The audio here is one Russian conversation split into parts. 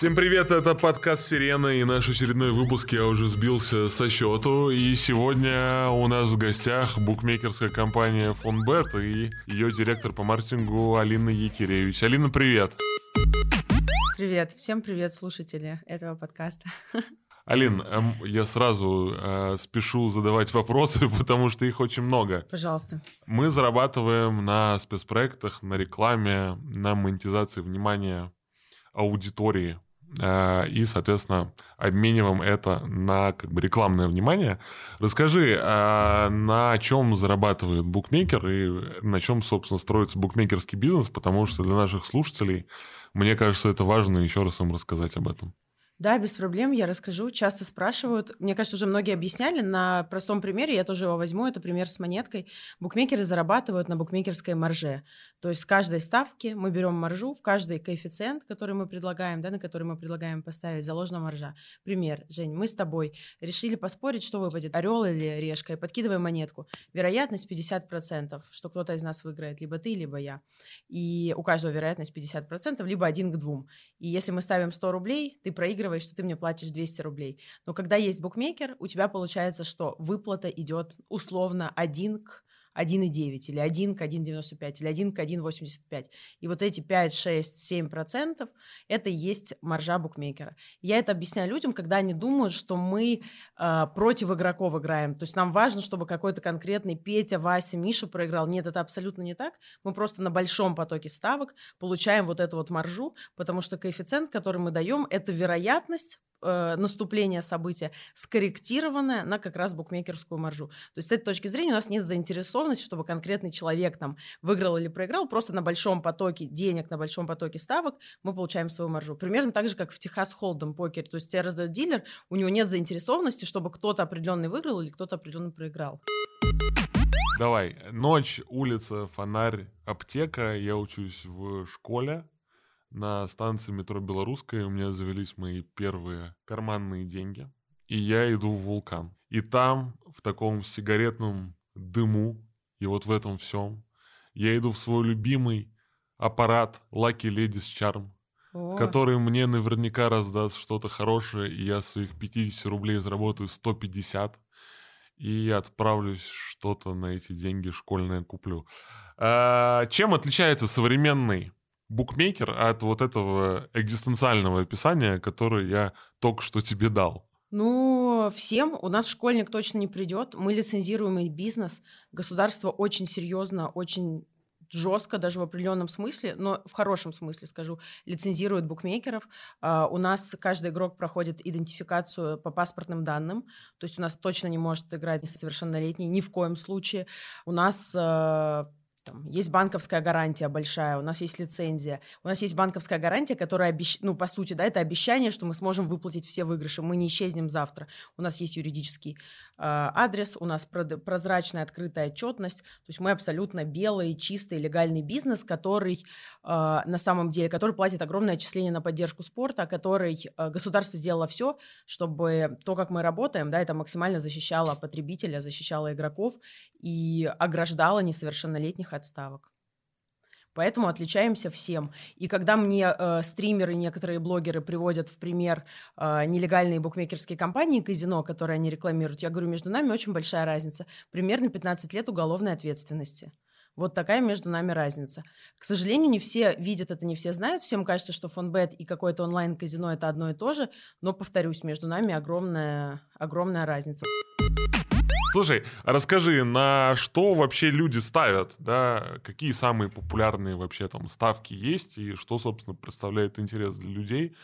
Всем привет, это подкаст «Сирена» и наш очередной выпуск. Я уже сбился со счету. И сегодня у нас в гостях букмекерская компания «Фонбет» и ее директор по маркетингу Алина Якиревич. Алина, привет! Привет, всем привет, слушатели этого подкаста. Алин, эм, я сразу э, спешу задавать вопросы, потому что их очень много. Пожалуйста. Мы зарабатываем на спецпроектах, на рекламе, на монетизации внимания аудитории и, соответственно, обмениваем это на как бы рекламное внимание. Расскажи, а на чем зарабатывает букмекер и на чем, собственно, строится букмекерский бизнес, потому что для наших слушателей, мне кажется, это важно еще раз им рассказать об этом. Да, без проблем, я расскажу. Часто спрашивают. Мне кажется, уже многие объясняли на простом примере. Я тоже его возьму. Это пример с монеткой. Букмекеры зарабатывают на букмекерской марже. То есть с каждой ставки мы берем маржу, в каждый коэффициент, который мы предлагаем, да, на который мы предлагаем поставить, заложена маржа. Пример, Жень, мы с тобой решили поспорить, что выпадет, орел или решка, и подкидываем монетку. Вероятность 50%, что кто-то из нас выиграет, либо ты, либо я. И у каждого вероятность 50%, либо один к двум. И если мы ставим 100 рублей, ты проигрываешь договариваешь, что ты мне платишь 200 рублей. Но когда есть букмекер, у тебя получается, что выплата идет условно один к 1,9 или 1 к 1,95 или 1 к 1,85. И вот эти 5, 6, 7 процентов – это и есть маржа букмекера. Я это объясняю людям, когда они думают, что мы э, против игроков играем. То есть нам важно, чтобы какой-то конкретный Петя, Вася, Миша проиграл. Нет, это абсолютно не так. Мы просто на большом потоке ставок получаем вот эту вот маржу, потому что коэффициент, который мы даем, это вероятность э, наступления события скорректированное на как раз букмекерскую маржу. То есть с этой точки зрения у нас нет заинтересованности, чтобы конкретный человек там выиграл или проиграл, просто на большом потоке денег, на большом потоке ставок мы получаем свою маржу. Примерно так же, как в Техас Холдом покере. То есть тебя раздает дилер, у него нет заинтересованности, чтобы кто-то определенный выиграл или кто-то определенный проиграл. Давай. Ночь, улица, фонарь, аптека. Я учусь в школе на станции метро Белорусская у меня завелись мои первые карманные деньги. И я иду в вулкан. И там, в таком сигаретном дыму, и вот в этом всем, я иду в свой любимый аппарат Lucky Ladies Charm, О. который мне наверняка раздаст что-то хорошее, и я своих 50 рублей заработаю 150, и отправлюсь что-то на эти деньги школьное куплю. А, чем отличается современный букмекер от вот этого экзистенциального описания, которое я только что тебе дал? Ну, всем. У нас школьник точно не придет. Мы лицензируемый бизнес. Государство очень серьезно, очень жестко, даже в определенном смысле, но в хорошем смысле скажу, лицензирует букмекеров. Uh, у нас каждый игрок проходит идентификацию по паспортным данным, то есть у нас точно не может играть несовершеннолетний ни в коем случае. У нас uh, там, есть банковская гарантия большая, у нас есть лицензия, у нас есть банковская гарантия, которая, обещ... ну, по сути, да, это обещание, что мы сможем выплатить все выигрыши, мы не исчезнем завтра. У нас есть юридический адрес, у нас прозрачная открытая отчетность, то есть мы абсолютно белый, чистый, легальный бизнес, который э, на самом деле, который платит огромное отчисление на поддержку спорта, который э, государство сделало все, чтобы то, как мы работаем, да, это максимально защищало потребителя, защищало игроков и ограждало несовершеннолетних отставок. Поэтому отличаемся всем. И когда мне э, стримеры, некоторые блогеры приводят в пример э, нелегальные букмекерские компании казино, которые они рекламируют, я говорю, между нами очень большая разница. Примерно 15 лет уголовной ответственности. Вот такая между нами разница. К сожалению, не все видят это, не все знают. Всем кажется, что фонбет и какое-то онлайн-казино – это одно и то же. Но, повторюсь, между нами огромная, огромная разница. Слушай, расскажи, на что вообще люди ставят, да, какие самые популярные вообще там ставки есть и что, собственно, представляет интерес для людей?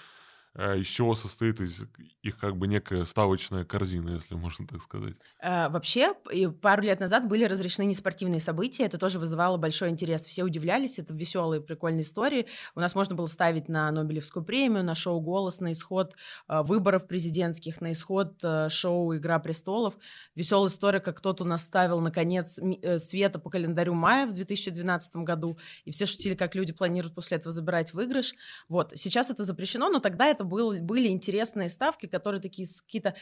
Э, из чего состоит из их как бы некая ставочная корзина, если можно так сказать? А, вообще, пару лет назад были разрешены неспортивные события, это тоже вызывало большой интерес. Все удивлялись, это веселые, прикольные истории. У нас можно было ставить на Нобелевскую премию, на шоу «Голос», на исход э, выборов президентских, на исход э, шоу «Игра престолов». Веселая история, как кто-то нас ставил на конец света по календарю мая в 2012 году, и все шутили, как люди планируют после этого забирать выигрыш. Вот, сейчас это запрещено, но тогда это был, были интересные ставки, которые такие какие-то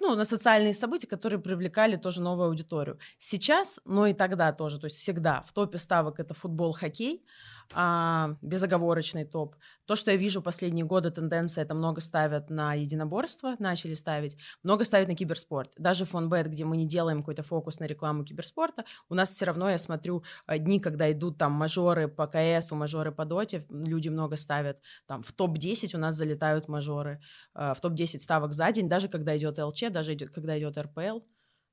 ну, на социальные события, которые привлекали тоже новую аудиторию. Сейчас, но и тогда тоже, то есть всегда в топе ставок это футбол, хоккей. А, безоговорочный топ. То, что я вижу последние годы, тенденция, это много ставят на единоборство, начали ставить, много ставят на киберспорт. Даже фонбет, где мы не делаем какой-то фокус на рекламу киберспорта, у нас все равно, я смотрю, а, дни, когда идут там мажоры по КС, мажоры по доте, люди много ставят. Там в топ-10 у нас залетают мажоры, а, в топ-10 ставок за день, даже когда идет ЛЧ, даже идет, когда идет РПЛ.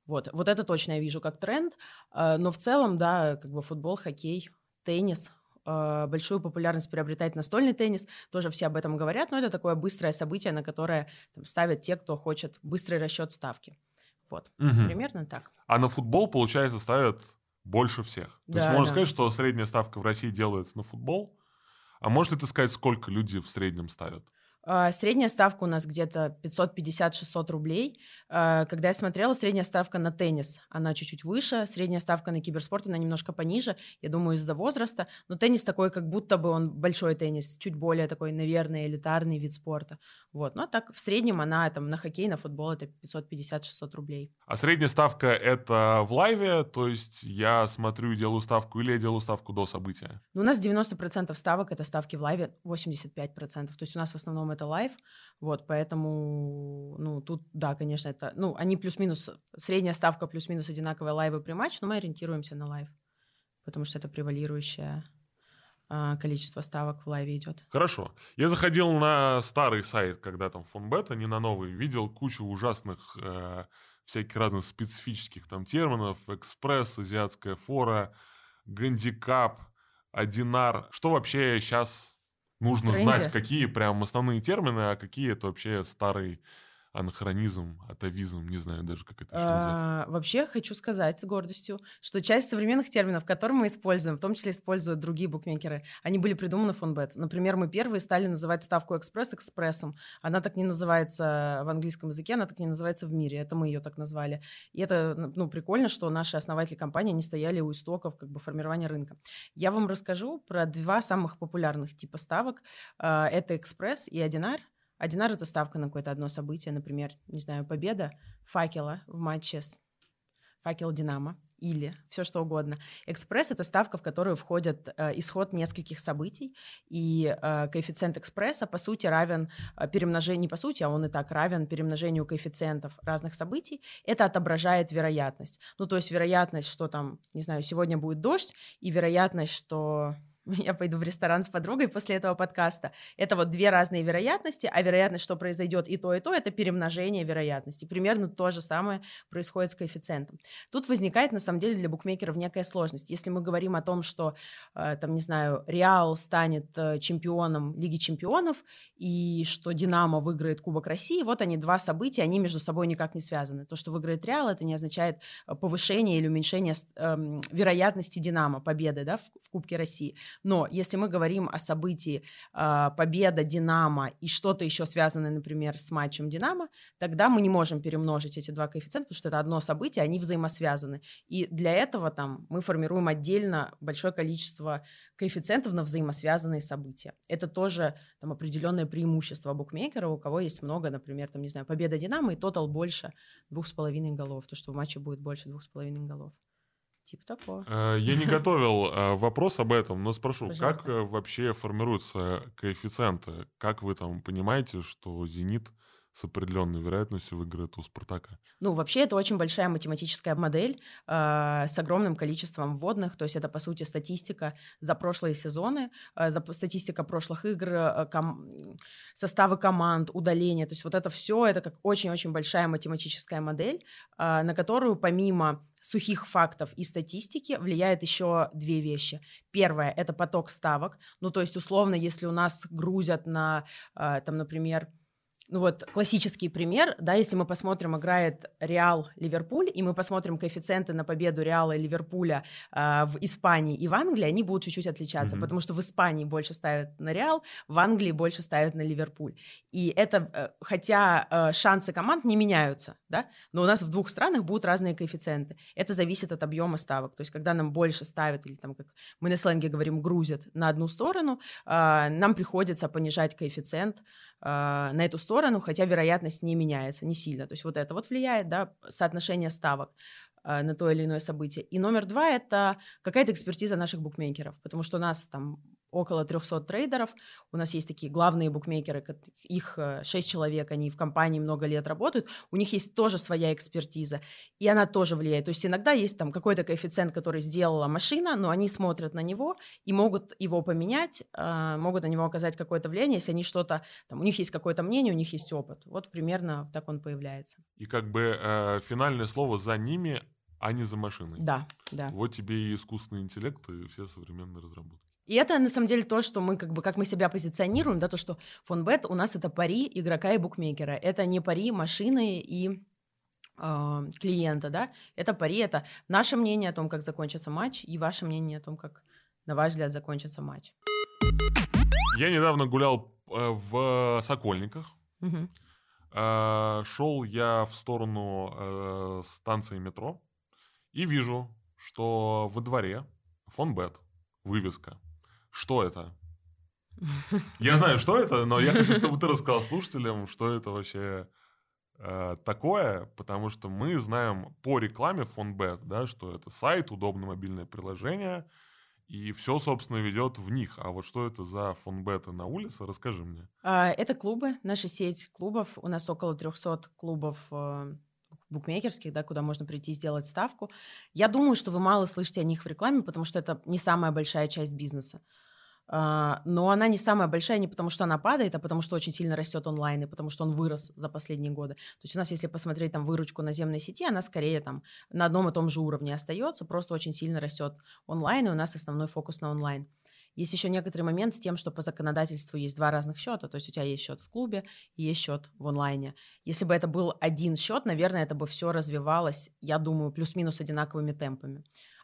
Вот, вот это точно я вижу как тренд, но в целом, да, как бы футбол, хоккей, теннис, э, большую популярность приобретает настольный теннис, тоже все об этом говорят, но это такое быстрое событие, на которое там, ставят те, кто хочет быстрый расчет ставки. Вот, угу. примерно так. А на футбол, получается, ставят больше всех. То да, есть можно да. сказать, что средняя ставка в России делается на футбол, а можешь ли ты сказать, сколько люди в среднем ставят? А, средняя ставка у нас где-то 550-600 рублей. А, когда я смотрела, средняя ставка на теннис, она чуть-чуть выше, средняя ставка на киберспорт, она немножко пониже, я думаю, из-за возраста. Но теннис такой, как будто бы он большой теннис, чуть более такой, наверное, элитарный вид спорта. Вот. Но ну, а так в среднем она там на хоккей, на футбол это 550-600 рублей. А средняя ставка это в лайве, то есть я смотрю и делаю ставку или я делаю ставку до события? Ну, у нас 90% ставок это ставки в лайве, 85%. То есть у нас в основном это лайв, вот, поэтому, ну, тут, да, конечно, это, ну, они плюс-минус, средняя ставка плюс-минус одинаковая лайвы при матче, но мы ориентируемся на лайв, потому что это превалирующее а, количество ставок в лайве идет. Хорошо. Я заходил на старый сайт, когда там фонбет, а не на новый, видел кучу ужасных э, всяких разных специфических там терминов, экспресс, азиатская фора, гандикап, одинар. Что вообще сейчас нужно знать, какие прям основные термины, а какие это вообще старый анахронизм, атовизм, не знаю даже, как это еще назвать. А, вообще хочу сказать с гордостью, что часть современных терминов, которые мы используем, в том числе используют другие букмекеры, они были придуманы Фонбет. Например, мы первые стали называть ставку экспресс экспрессом. Она так не называется в английском языке, она так не называется в мире. Это мы ее так назвали. И это ну, прикольно, что наши основатели компании, не стояли у истоков как бы формирования рынка. Я вам расскажу про два самых популярных типа ставок. А, это экспресс и одинар – Одинар — это ставка на какое-то одно событие, например, не знаю, победа факела в матче с факел Динамо или все что угодно. Экспресс — это ставка, в которую входит э, исход нескольких событий, и э, коэффициент экспресса, по сути, равен э, перемножению, не по сути, а он и так равен перемножению коэффициентов разных событий. Это отображает вероятность. Ну, то есть вероятность, что там, не знаю, сегодня будет дождь, и вероятность, что я пойду в ресторан с подругой после этого подкаста. Это вот две разные вероятности, а вероятность, что произойдет и то, и то, это перемножение вероятности. Примерно то же самое происходит с коэффициентом. Тут возникает, на самом деле, для букмекеров некая сложность. Если мы говорим о том, что, э, там, не знаю, Реал станет э, чемпионом Лиги чемпионов, и что Динамо выиграет Кубок России, вот они, два события, они между собой никак не связаны. То, что выиграет Реал, это не означает э, повышение или уменьшение э, вероятности Динамо, победы да, в Кубке России. Но если мы говорим о событии э, победа Динамо и что-то еще связанное, например, с матчем Динамо, тогда мы не можем перемножить эти два коэффициента, потому что это одно событие, они взаимосвязаны. И для этого там мы формируем отдельно большое количество коэффициентов на взаимосвязанные события. Это тоже там определенное преимущество букмекера, у кого есть много, например, там, не знаю, победа Динамо и тотал больше двух с половиной голов, то, что в матче будет больше двух с половиной голов. Типа такого. Э, я не готовил э, вопрос об этом, но спрошу, Пожалуйста. как э, вообще формируются коэффициенты? Как вы там понимаете, что «Зенит» с определенной вероятностью выиграет у Спартака? Ну, вообще, это очень большая математическая модель э, с огромным количеством вводных. То есть это, по сути, статистика за прошлые сезоны, э, за, статистика прошлых игр, э, ком, составы команд, удаления. То есть вот это все, это как очень-очень большая математическая модель, э, на которую помимо сухих фактов и статистики влияет еще две вещи. Первое – это поток ставок. Ну, то есть, условно, если у нас грузят на, э, там, например, ну вот классический пример, да, если мы посмотрим, играет Реал Ливерпуль, и мы посмотрим коэффициенты на победу Реала и Ливерпуля э, в Испании и в Англии, они будут чуть-чуть отличаться, mm-hmm. потому что в Испании больше ставят на Реал, в Англии больше ставят на Ливерпуль. И это, э, хотя э, шансы команд не меняются, да, но у нас в двух странах будут разные коэффициенты. Это зависит от объема ставок. То есть, когда нам больше ставят, или там, как мы на сленге говорим, грузят на одну сторону, э, нам приходится понижать коэффициент на эту сторону, хотя вероятность не меняется, не сильно. То есть вот это вот влияет, да, соотношение ставок а, на то или иное событие. И номер два – это какая-то экспертиза наших букмекеров, потому что у нас там около 300 трейдеров. У нас есть такие главные букмекеры, их 6 э, человек, они в компании много лет работают. У них есть тоже своя экспертиза, и она тоже влияет. То есть иногда есть там какой-то коэффициент, который сделала машина, но они смотрят на него и могут его поменять, э, могут на него оказать какое-то влияние, если они что-то, там, у них есть какое-то мнение, у них есть опыт. Вот примерно так он появляется. И как бы э, финальное слово за ними, а не за машиной. Да, да. Вот тебе и искусственный интеллект, и все современные разработки. И это на самом деле то, что мы как бы как мы себя позиционируем, да, то, что фонбет у нас это пари игрока и букмекера. Это не пари машины и э, клиента, да. Это пари, это наше мнение о том, как закончится матч, и ваше мнение о том, как, на ваш взгляд, закончится матч. Я недавно гулял э, в Сокольниках. Угу. Э, шел я в сторону э, станции метро и вижу, что во дворе фонбет, вывеска что это? Я знаю, что это, но я хочу, чтобы ты рассказал слушателям, что это вообще э, такое, потому что мы знаем по рекламе Фонбет, да, что это сайт, удобное мобильное приложение, и все, собственно, ведет в них. А вот что это за фонбеты на улице, расскажи мне. А, это клубы, наша сеть клубов. У нас около 300 клубов э, букмекерских, да, куда можно прийти и сделать ставку. Я думаю, что вы мало слышите о них в рекламе, потому что это не самая большая часть бизнеса. Uh, но она не самая большая не потому, что она падает, а потому, что очень сильно растет онлайн, и потому, что он вырос за последние годы. То есть у нас, если посмотреть там выручку наземной сети, она скорее там на одном и том же уровне остается, просто очень сильно растет онлайн, и у нас основной фокус на онлайн. Есть еще некоторый момент с тем, что по законодательству есть два разных счета, то есть у тебя есть счет в клубе и есть счет в онлайне. Если бы это был один счет, наверное, это бы все развивалось, я думаю, плюс-минус одинаковыми темпами.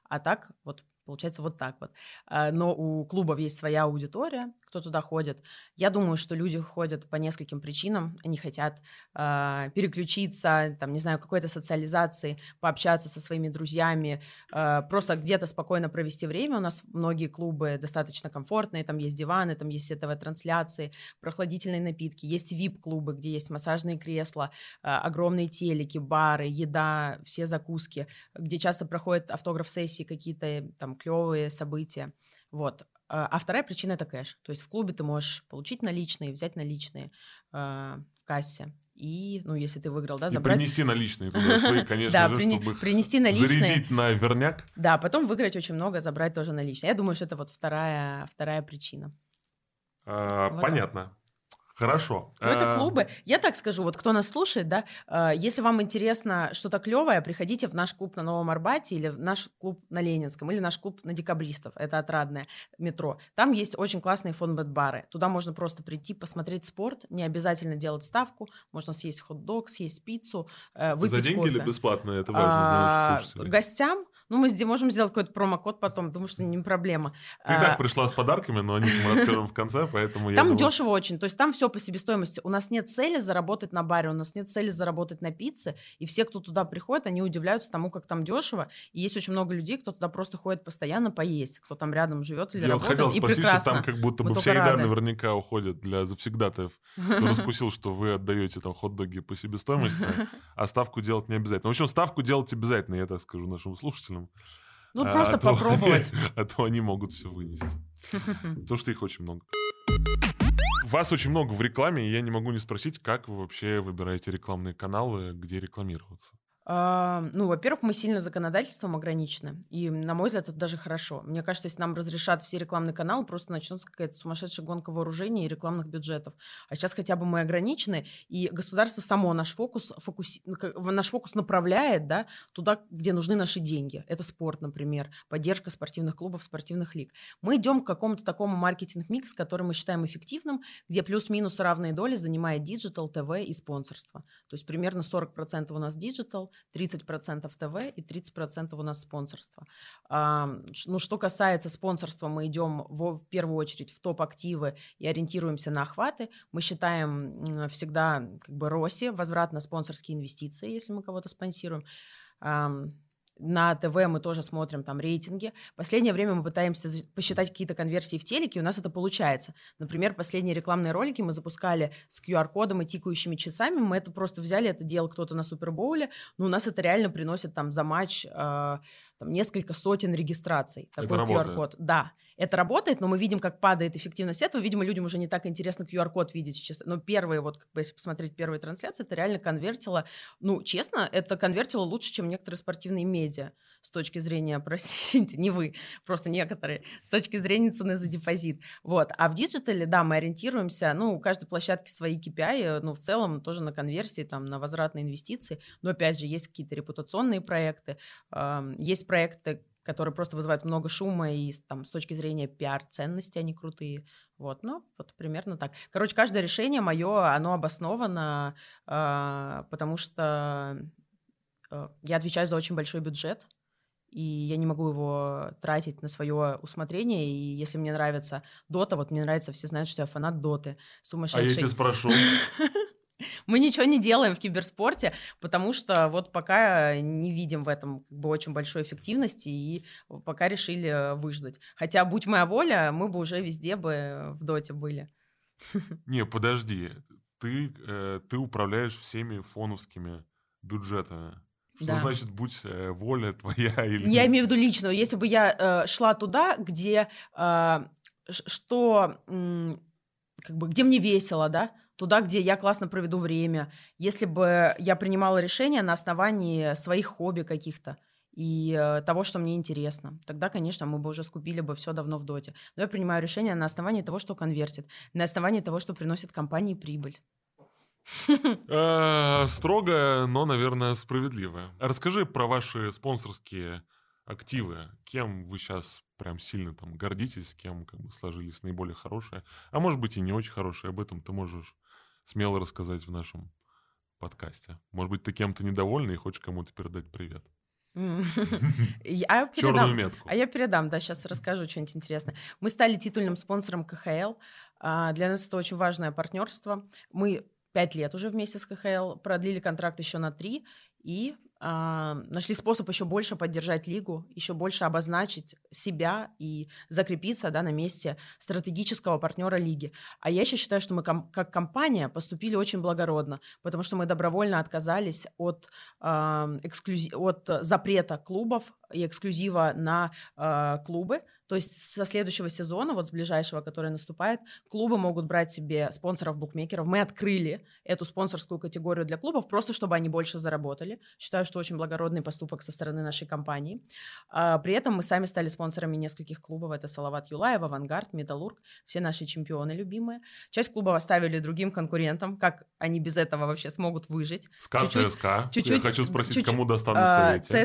А так, вот Получается вот так вот. А, но у клубов есть своя аудитория, кто туда ходит. Я думаю, что люди ходят по нескольким причинам. Они хотят э, переключиться, там, не знаю, какой-то социализации, пообщаться со своими друзьями, э, просто где-то спокойно провести время. У нас многие клубы достаточно комфортные, там есть диваны, там есть ТВ-трансляции, прохладительные напитки, есть VIP-клубы, где есть массажные кресла, э, огромные телеки, бары, еда, все закуски, где часто проходят автограф-сессии, какие-то там клевые события. Вот. А, а вторая причина это кэш. То есть в клубе ты можешь получить наличные, взять наличные э, в кассе. И, ну, если ты выиграл, да, и забрать... принести наличные туда свои, конечно же, чтобы принести наличные. зарядить на верняк. Да, потом выиграть очень много, забрать тоже наличные. Я думаю, что это вот вторая, вторая причина. А, вот понятно. Так. Хорошо. Ну, это клубы. Я так скажу, вот кто нас слушает, да, э, если вам интересно что-то клевое, приходите в наш клуб на Новом Арбате или в наш клуб на Ленинском, или наш клуб на Декабристов, это отрадное метро. Там есть очень классные фонбет-бары. Туда можно просто прийти, посмотреть спорт, не обязательно делать ставку, можно съесть хот-дог, съесть пиццу, э, выпить За деньги кофе. или бесплатно? Это важно а, для слушателей. Гостям ну, мы можем сделать какой-то промокод потом, думаю, что не проблема. Ты а, так пришла с подарками, но о них мы расскажем в конце, поэтому я Там думаю... дешево очень, то есть там все по себестоимости. У нас нет цели заработать на баре, у нас нет цели заработать на пицце, и все, кто туда приходит, они удивляются тому, как там дешево. И есть очень много людей, кто туда просто ходит постоянно поесть, кто там рядом живет или я работает, хотел спросить, и прекрасно. что там как будто бы вся еда рады. наверняка уходит для завсегдатаев. Кто раскусил, что вы отдаете там хот-доги по себестоимости, а ставку делать не обязательно. В общем, ставку делать обязательно, я так скажу нашим слушателям. Ну, а, просто а попробовать. То, а то они могут все вынести. То, что их очень много. Вас очень много в рекламе, и я не могу не спросить, как вы вообще выбираете рекламные каналы, где рекламироваться. А, ну, во-первых, мы сильно законодательством ограничены, и, на мой взгляд, это даже хорошо. Мне кажется, если нам разрешат все рекламные каналы, просто начнется какая-то сумасшедшая гонка вооружений и рекламных бюджетов. А сейчас хотя бы мы ограничены, и государство само наш фокус, фокус, наш фокус направляет да, туда, где нужны наши деньги. Это спорт, например, поддержка спортивных клубов, спортивных лиг. Мы идем к какому-то такому marketing mix, который мы считаем эффективным, где плюс-минус равные доли занимает digital, ТВ и спонсорство. То есть примерно 40% у нас digital, 30% ТВ и 30% у нас спонсорство. Ну, что касается спонсорства, мы идем в, первую очередь в топ-активы и ориентируемся на охваты. Мы считаем всегда как бы ROSI, возврат на спонсорские инвестиции, если мы кого-то спонсируем на ТВ мы тоже смотрим там рейтинги. Последнее время мы пытаемся посчитать какие-то конверсии в телеке, у нас это получается. Например, последние рекламные ролики мы запускали с QR-кодом и тикающими часами. Мы это просто взяли, это делал кто-то на Супербоуле, но у нас это реально приносит там за матч э, там, несколько сотен регистраций. Такой QR-код. Да. Это работает, но мы видим, как падает эффективность этого. Видимо, людям уже не так интересно QR-код видеть сейчас. Но первые, вот, как бы, если посмотреть первые трансляции, это реально конвертило. Ну, честно, это конвертило лучше, чем некоторые спортивные медиа с точки зрения, простите, не вы, просто некоторые, с точки зрения цены за депозит. Вот. А в диджитале, да, мы ориентируемся, ну, у каждой площадки свои KPI, ну, в целом тоже на конверсии, там, на возвратные инвестиции. Но, опять же, есть какие-то репутационные проекты, э, есть проекты, которые просто вызывают много шума, и там, с точки зрения пиар-ценности они крутые. Вот, ну, вот примерно так. Короче, каждое решение мое, оно обосновано, э, потому что э, я отвечаю за очень большой бюджет, и я не могу его тратить на свое усмотрение. И если мне нравится Дота, вот мне нравится, все знают, что я фанат Доты. Сумасшедший. А я тебя спрошу. Мы ничего не делаем в киберспорте, потому что вот пока не видим в этом как бы очень большой эффективности и пока решили выждать. Хотя, будь моя воля, мы бы уже везде бы в доте были. Не, подожди. Ты, э, ты управляешь всеми фоновскими бюджетами. Что да. значит будь э, воля твоя или... Я имею в виду лично. Если бы я э, шла туда, где э, что э, как бы где мне весело, да, туда, где я классно проведу время. Если бы я принимала решения на основании своих хобби каких-то и э, того, что мне интересно. Тогда, конечно, мы бы уже скупили бы все давно в доте. Но я принимаю решение на основании того, что конвертит, на основании того, что приносит компании прибыль. Э, строго, но, наверное, справедливо. Расскажи про ваши спонсорские активы. Кем вы сейчас прям сильно там гордитесь, кем как бы сложились наиболее хорошие, а может быть и не очень хорошие. Об этом ты можешь смело рассказать в нашем подкасте. Может быть, ты кем-то недовольна и хочешь кому-то передать привет. Я передам, метку. А я передам, да, сейчас расскажу что-нибудь интересное. Мы стали титульным спонсором КХЛ. А, для нас это очень важное партнерство. Мы пять лет уже вместе с КХЛ, продлили контракт еще на три и нашли способ еще больше поддержать лигу, еще больше обозначить себя и закрепиться да, на месте стратегического партнера лиги. А я еще считаю, что мы ком- как компания поступили очень благородно, потому что мы добровольно отказались от, э, эксклюзи- от запрета клубов и эксклюзива на э, клубы, то есть со следующего сезона, вот с ближайшего, который наступает, клубы могут брать себе спонсоров-букмекеров. Мы открыли эту спонсорскую категорию для клубов, просто чтобы они больше заработали. Считаю, что очень благородный поступок со стороны нашей компании. А, при этом мы сами стали спонсорами нескольких клубов. Это Салават Юлаев, Авангард, Металлург, все наши чемпионы любимые. Часть клубов оставили другим конкурентам. Как они без этого вообще смогут выжить? СКА, ЦСКА. Чуть-чуть, Я хочу спросить, чуть-чуть, кому достанутся эти?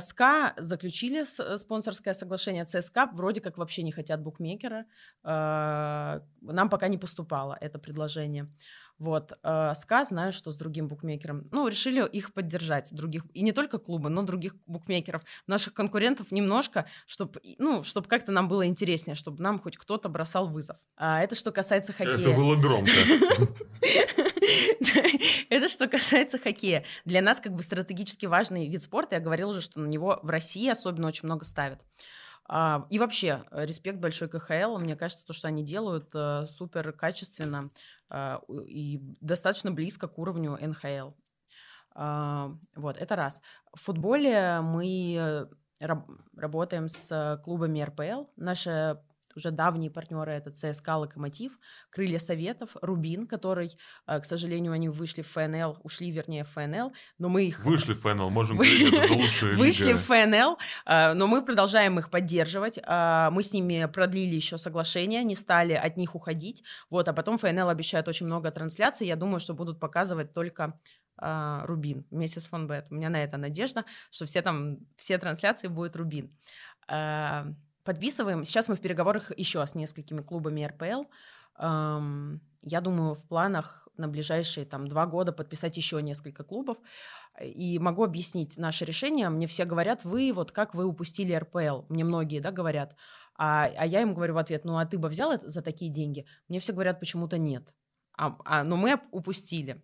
ЦСКА заключили спонсорское соглашение. ЦСКА вроде как вообще не хотят букмекера. А, нам пока не поступало это предложение. Вот. А, СКА знаю, что с другим букмекером. Ну, решили их поддержать, других. И не только клубы, но других букмекеров, наших конкурентов немножко, чтобы ну, чтоб как-то нам было интереснее, чтобы нам хоть кто-то бросал вызов. А это что касается хоккея. Это было громко. Это что касается хоккея. Для нас как бы стратегически важный вид спорта. Я говорила уже, что на него в России особенно очень много ставят. А, и вообще, э, респект большой КХЛ. Мне кажется, то, что они делают, э, супер качественно а, и достаточно близко к уровню НХЛ. А, вот, это раз. В футболе мы э, работаем с клубами РПЛ. Наша уже давние партнеры это ЦСКА «Локомотив», «Крылья Советов», «Рубин», который, э, к сожалению, они вышли в ФНЛ, ушли, вернее, в ФНЛ, но мы их... Вышли в ФНЛ, можем говорить, это лучшая Вышли в ФНЛ, э, но мы продолжаем их поддерживать. Э, мы с ними продлили еще соглашение, не стали от них уходить. Вот, а потом ФНЛ обещает очень много трансляций. Я думаю, что будут показывать только Рубин вместе с Фонбет. У меня на это надежда, что все там, все трансляции будет Рубин подписываем. Сейчас мы в переговорах еще с несколькими клубами РПЛ. Я думаю, в планах на ближайшие там два года подписать еще несколько клубов. И могу объяснить наше решение. Мне все говорят, вы вот как вы упустили РПЛ. Мне многие, да, говорят. А, а я им говорю в ответ, ну а ты бы взял это за такие деньги? Мне все говорят, почему-то нет. А, а, но мы упустили.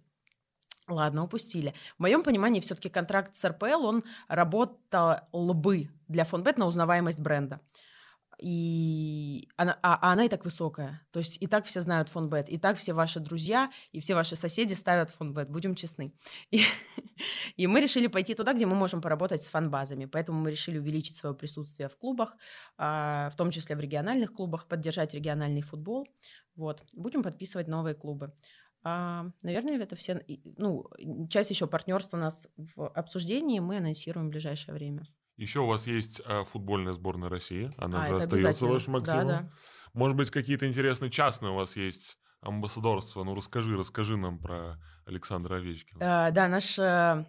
Ладно, упустили. В моем понимании все-таки контракт с РПЛ, он работал бы для Фонбет на узнаваемость бренда. И она, а, а она и так высокая. То есть и так все знают фонбет, и так все ваши друзья и все ваши соседи ставят фонбет, будем честны. И, и мы решили пойти туда, где мы можем поработать с фанбазами. Поэтому мы решили увеличить свое присутствие в клубах, а, в том числе в региональных клубах, поддержать региональный футбол. Вот. Будем подписывать новые клубы. А, наверное, это все... Ну, часть еще партнерства у нас в обсуждении, мы анонсируем в ближайшее время. Еще у вас есть э, футбольная сборная России, она а, же остается вашим активом. Да, да. Может быть, какие-то интересные частные у вас есть амбассадорства? Ну, расскажи, расскажи нам про Александра Овечкина. А, да, наш э,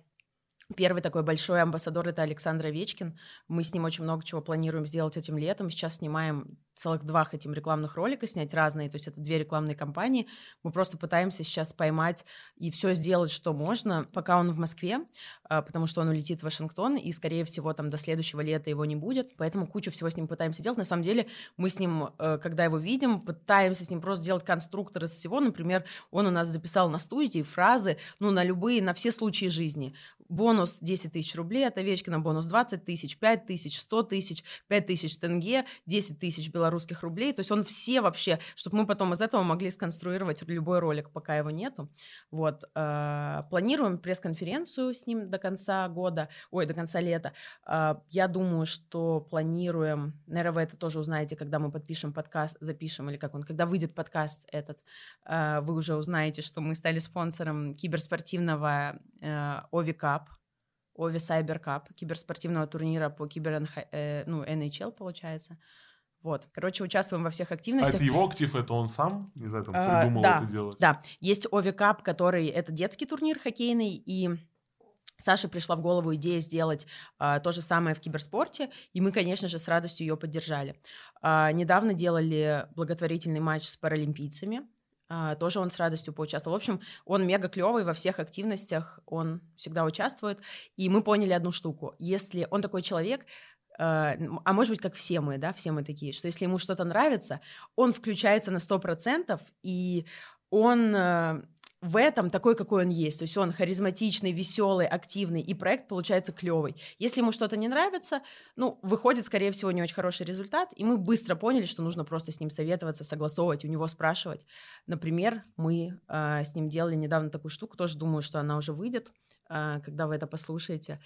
Первый такой большой амбассадор это Александр Овечкин. Мы с ним очень много чего планируем сделать этим летом. Сейчас снимаем целых два хотим рекламных ролика снять разные, то есть это две рекламные кампании. Мы просто пытаемся сейчас поймать и все сделать, что можно, пока он в Москве, а, потому что он улетит в Вашингтон, и, скорее всего, там до следующего лета его не будет, поэтому кучу всего с ним пытаемся делать. На самом деле мы с ним, э, когда его видим, пытаемся с ним просто делать конструктор из всего. Например, он у нас записал на студии фразы, ну, на любые, на все случаи жизни. Бонус 10 тысяч рублей от Овечкина, бонус 20 тысяч, 5 тысяч, 100 тысяч, 5 тысяч тенге, 10 тысяч белорусских белорусских рублей. То есть он все вообще, чтобы мы потом из этого могли сконструировать любой ролик, пока его нету. Вот. Э, планируем пресс-конференцию с ним до конца года, ой, до конца лета. Э, я думаю, что планируем, наверное, вы это тоже узнаете, когда мы подпишем подкаст, запишем, или как он, когда выйдет подкаст этот, э, вы уже узнаете, что мы стали спонсором киберспортивного Ови Кап, Ови Сайбер Кап, киберспортивного турнира по кибер ну, NHL, получается. Вот, короче, участвуем во всех активностях. А это его актив, это он сам, не знаю, там, а, придумал да, это делать? Да, есть Ови Кап, который, это детский турнир хоккейный, и Саше пришла в голову идея сделать а, то же самое в киберспорте, и мы, конечно же, с радостью ее поддержали. А, недавно делали благотворительный матч с паралимпийцами, а, тоже он с радостью поучаствовал. В общем, он мега клевый во всех активностях, он всегда участвует, и мы поняли одну штуку. Если он такой человек, а, а может быть, как все мы, да, все мы такие, что если ему что-то нравится, он включается на 100%, и он э, в этом такой, какой он есть. То есть он харизматичный, веселый, активный, и проект получается клевый. Если ему что-то не нравится, ну, выходит, скорее всего, не очень хороший результат, и мы быстро поняли, что нужно просто с ним советоваться, согласовывать, у него спрашивать. Например, мы э, с ним делали недавно такую штуку, тоже думаю, что она уже выйдет, э, когда вы это послушаете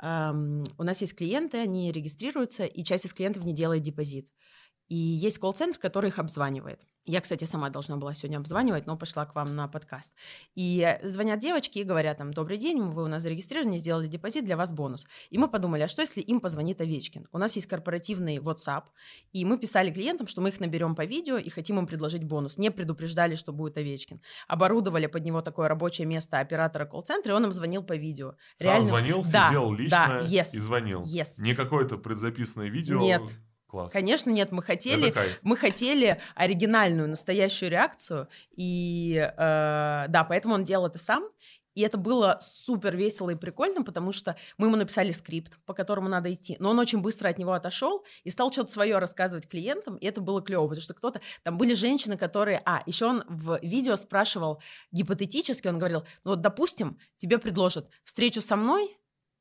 у нас есть клиенты, они регистрируются, и часть из клиентов не делает депозит. И есть колл-центр, который их обзванивает. Я, кстати, сама должна была сегодня обзванивать, но пошла к вам на подкаст. И звонят девочки и говорят там, добрый день, вы у нас зарегистрированы, сделали депозит, для вас бонус. И мы подумали, а что если им позвонит Овечкин? У нас есть корпоративный WhatsApp, и мы писали клиентам, что мы их наберем по видео и хотим им предложить бонус. Не предупреждали, что будет Овечкин. Оборудовали под него такое рабочее место оператора колл-центра, и он им звонил по видео. Сам Реально... звонил, да, сидел лично да, yes, и звонил. Yes. Не какое-то предзаписанное видео. Нет, Класс. Конечно, нет, мы хотели, мы хотели оригинальную, настоящую реакцию, и э, да, поэтому он делал это сам, и это было супер весело и прикольно, потому что мы ему написали скрипт, по которому надо идти, но он очень быстро от него отошел и стал что-то свое рассказывать клиентам, и это было клево, потому что кто-то, там были женщины, которые, а, еще он в видео спрашивал гипотетически, он говорил, ну вот, допустим, тебе предложат встречу со мной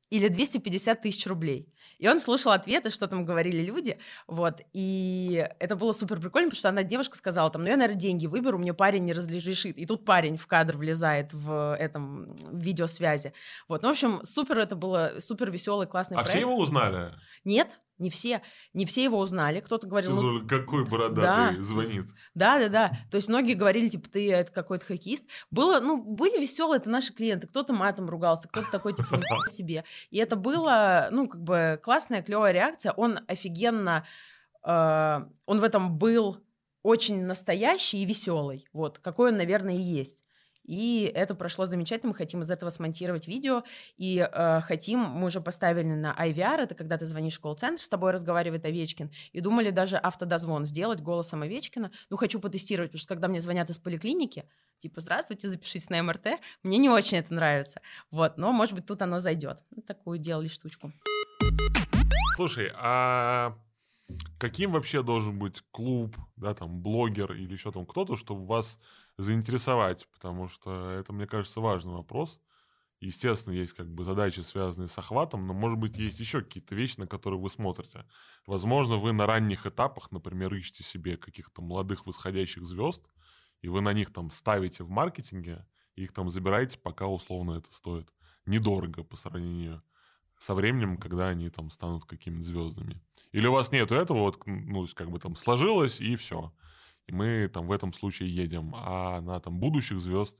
или 250 тысяч рублей. И он слушал ответы, что там говорили люди, вот, и это было супер прикольно, потому что одна девушка сказала там, ну я, наверное, деньги выберу, мне парень не разрешит, и тут парень в кадр влезает в этом в видеосвязи, вот, ну, в общем, супер это было, супер веселый, классный а проект. все его узнали? Нет, не все, не все его узнали. Кто-то говорил, ну, какой бородатый да, звонит. Да, да, да. То есть многие говорили, типа, ты это какой-то хоккеист. Было, ну, были веселые, это наши клиенты. Кто-то матом ругался, кто-то такой, типа, не себе. И это было, ну, как бы классная, клевая реакция. Он офигенно, э, он в этом был очень настоящий и веселый. Вот, какой он, наверное, и есть. И это прошло замечательно. Мы хотим из этого смонтировать видео. И э, хотим, мы уже поставили на IVR, это когда ты звонишь в колл-центр, с тобой разговаривает Овечкин. И думали даже автодозвон сделать голосом Овечкина. Ну, хочу потестировать, потому что когда мне звонят из поликлиники, типа, здравствуйте, запишитесь на МРТ, мне не очень это нравится. Вот, но, может быть, тут оно зайдет. Вот такую делали штучку. Слушай, а каким вообще должен быть клуб, да, там, блогер или еще там кто-то, чтобы вас заинтересовать, потому что это, мне кажется, важный вопрос. Естественно, есть как бы задачи, связанные с охватом, но, может быть, есть еще какие-то вещи, на которые вы смотрите. Возможно, вы на ранних этапах, например, ищете себе каких-то молодых восходящих звезд, и вы на них там ставите в маркетинге, и их там забираете, пока условно это стоит недорого по сравнению со временем, когда они там станут какими-то звездами. Или у вас нету этого, вот, ну, как бы там сложилось, и все. Мы там в этом случае едем. А на там будущих звезд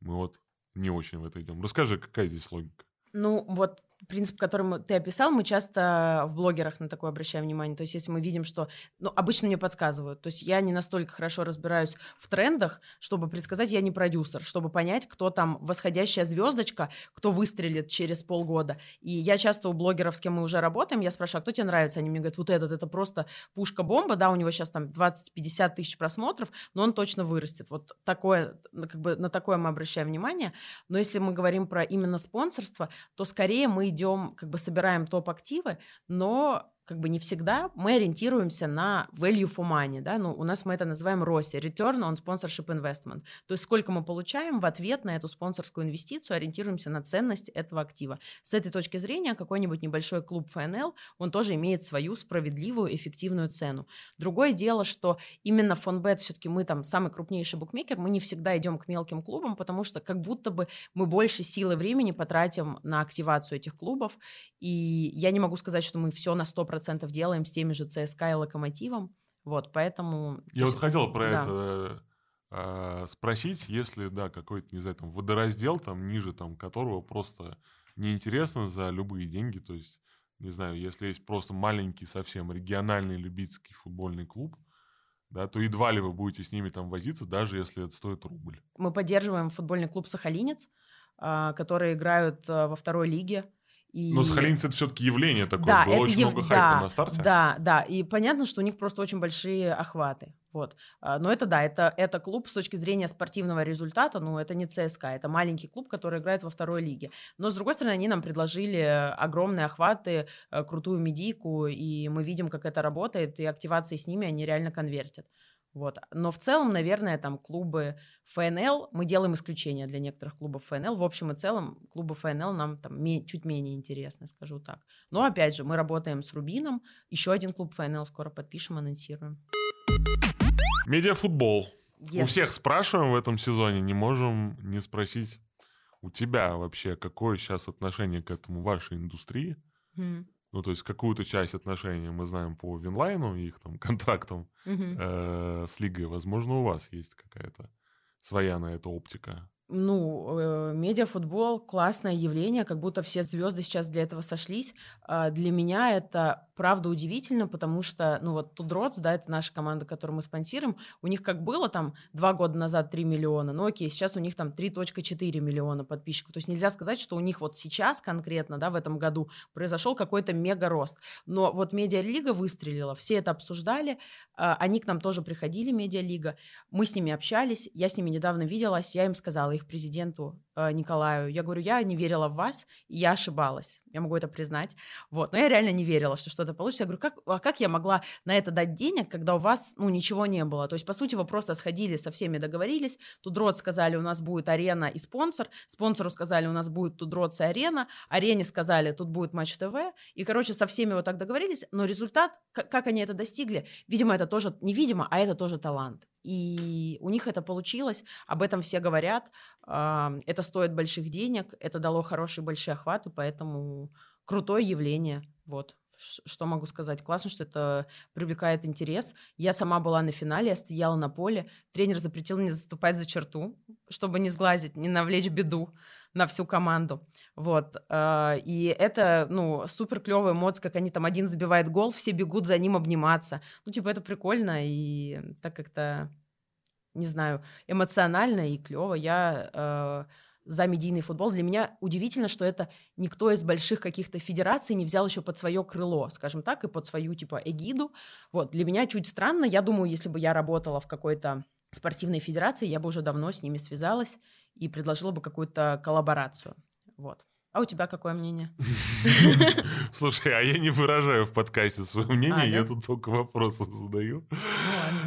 мы вот не очень в это идем. Расскажи, какая здесь логика? Ну, вот принцип, который ты описал, мы часто в блогерах на такое обращаем внимание. То есть, если мы видим, что... Ну, обычно мне подсказывают. То есть, я не настолько хорошо разбираюсь в трендах, чтобы предсказать, я не продюсер, чтобы понять, кто там восходящая звездочка, кто выстрелит через полгода. И я часто у блогеров, с кем мы уже работаем, я спрашиваю, а кто тебе нравится? Они мне говорят, вот этот, это просто пушка-бомба, да, у него сейчас там 20-50 тысяч просмотров, но он точно вырастет. Вот такое, как бы на такое мы обращаем внимание. Но если мы говорим про именно спонсорство, то скорее мы идем, как бы собираем топ-активы, но как бы не всегда мы ориентируемся на value for money, да, ну, у нас мы это называем ROSI, Return on Sponsorship Investment, то есть сколько мы получаем в ответ на эту спонсорскую инвестицию, ориентируемся на ценность этого актива. С этой точки зрения какой-нибудь небольшой клуб ФНЛ, он тоже имеет свою справедливую, эффективную цену. Другое дело, что именно фонбет, все-таки мы там самый крупнейший букмекер, мы не всегда идем к мелким клубам, потому что как будто бы мы больше силы времени потратим на активацию этих клубов, и я не могу сказать, что мы все на 100% 100% делаем с теми же ЦСКА и Локомотивом. Вот, поэтому... Я вот хотел про да. это э, спросить, если, да, какой-то, не знаю, там, водораздел, там, ниже, там, которого просто неинтересно за любые деньги, то есть, не знаю, если есть просто маленький совсем региональный любительский футбольный клуб, да, то едва ли вы будете с ними там возиться, даже если это стоит рубль. Мы поддерживаем футбольный клуб «Сахалинец», э, которые играют э, во второй лиге. И... Но Сахалинцы это все-таки явление такое. Да, Было это очень яв... много хайпа да, на старте. Да, да. И понятно, что у них просто очень большие охваты. Вот. А, но это да, это, это клуб с точки зрения спортивного результата, ну, это не ЦСКА, это маленький клуб, который играет во второй лиге. Но, с другой стороны, они нам предложили огромные охваты, э, крутую медийку, и мы видим, как это работает, и активации с ними они реально конвертят. Вот. Но в целом, наверное, там клубы ФНЛ, мы делаем исключение для некоторых клубов ФНЛ. В общем и целом, клубы ФНЛ нам там ме- чуть менее интересны, скажу так. Но опять же, мы работаем с Рубином. Еще один клуб ФНЛ скоро подпишем, анонсируем. Медиафутбол. Yes. У всех спрашиваем в этом сезоне, не можем не спросить у тебя вообще какое сейчас отношение к этому вашей индустрии? Mm. Ну, то есть какую-то часть отношений мы знаем по Винлайну и их там контрактам угу. э, с лигой. Возможно, у вас есть какая-то своя на это оптика. Ну, э, медиафутбол классное явление, как будто все звезды сейчас для этого сошлись. Э, для меня это правда удивительно, потому что, ну вот Тудроц, да, это наша команда, которую мы спонсируем, у них как было там два года назад 3 миллиона, ну окей, сейчас у них там 3.4 миллиона подписчиков. То есть нельзя сказать, что у них вот сейчас конкретно, да, в этом году произошел какой-то мега рост. Но вот медиалига выстрелила, все это обсуждали, а, они к нам тоже приходили, медиалига, мы с ними общались, я с ними недавно виделась, я им сказала, их президенту Николаю, я говорю, я не верила в вас, и я ошибалась, я могу это признать, вот, но я реально не верила, что что-то получится, я говорю, как, а как я могла на это дать денег, когда у вас, ну, ничего не было, то есть, по сути, вы просто сходили, со всеми договорились, Тудрот сказали, у нас будет арена и спонсор, спонсору сказали, у нас будет Тудрот и арена, арене сказали, тут будет Матч ТВ, и, короче, со всеми вот так договорились, но результат, как, они это достигли, видимо, это тоже, невидимо, а это тоже талант, и у них это получилось, об этом все говорят, это стоит больших денег, это дало хорошие большие охваты, поэтому крутое явление, вот что могу сказать? Классно, что это привлекает интерес. Я сама была на финале, я стояла на поле. Тренер запретил мне заступать за черту, чтобы не сглазить, не навлечь беду на всю команду. Вот. А, и это, ну, супер клевая эмоция, как они там один забивает гол, все бегут за ним обниматься. Ну, типа, это прикольно, и так как-то не знаю, эмоционально и клево. Я э, за медийный футбол. Для меня удивительно, что это никто из больших каких-то федераций не взял еще под свое крыло, скажем так, и под свою типа эгиду. Вот для меня чуть странно. Я думаю, если бы я работала в какой-то спортивной федерации, я бы уже давно с ними связалась и предложила бы какую-то коллаборацию. Вот. А у тебя какое мнение? Слушай, а я не выражаю в подкасте свое мнение, А, я да? тут только вопросы задаю.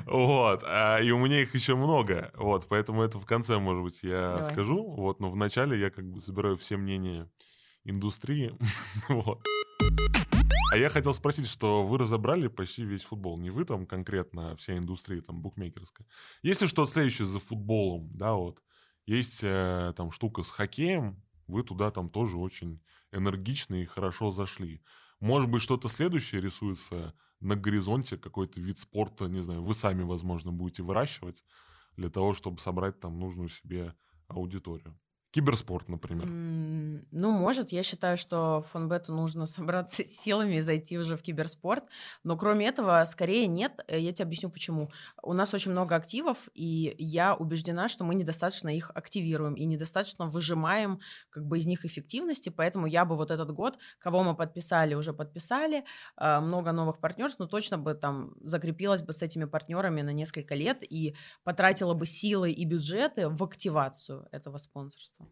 Ну. Вот, а, и у меня их еще много, вот, поэтому это в конце, может быть, я Давай. скажу, вот, но вначале я как бы собираю все мнения индустрии, вот. А я хотел спросить, что вы разобрали почти весь футбол, не вы там конкретно, а вся индустрия там букмекерская. Есть ли что-то следующее за футболом, да, вот, есть э, там штука с хоккеем, вы туда там тоже очень энергично и хорошо зашли. Может быть, что-то следующее рисуется на горизонте, какой-то вид спорта, не знаю, вы сами, возможно, будете выращивать для того, чтобы собрать там нужную себе аудиторию. Киберспорт, например. Ну, может, я считаю, что фонбету нужно собраться силами и зайти уже в киберспорт. Но кроме этого, скорее нет. Э, Я тебе объясню, почему. У нас очень много активов, и я убеждена, что мы недостаточно их активируем и недостаточно выжимаем как бы из них эффективности. Поэтому я бы вот этот год, кого мы подписали, уже подписали, а, много новых партнерств, но точно бы там закрепилась бы с этими партнерами на несколько лет и потратила бы силы и бюджеты в активацию этого спонсорства.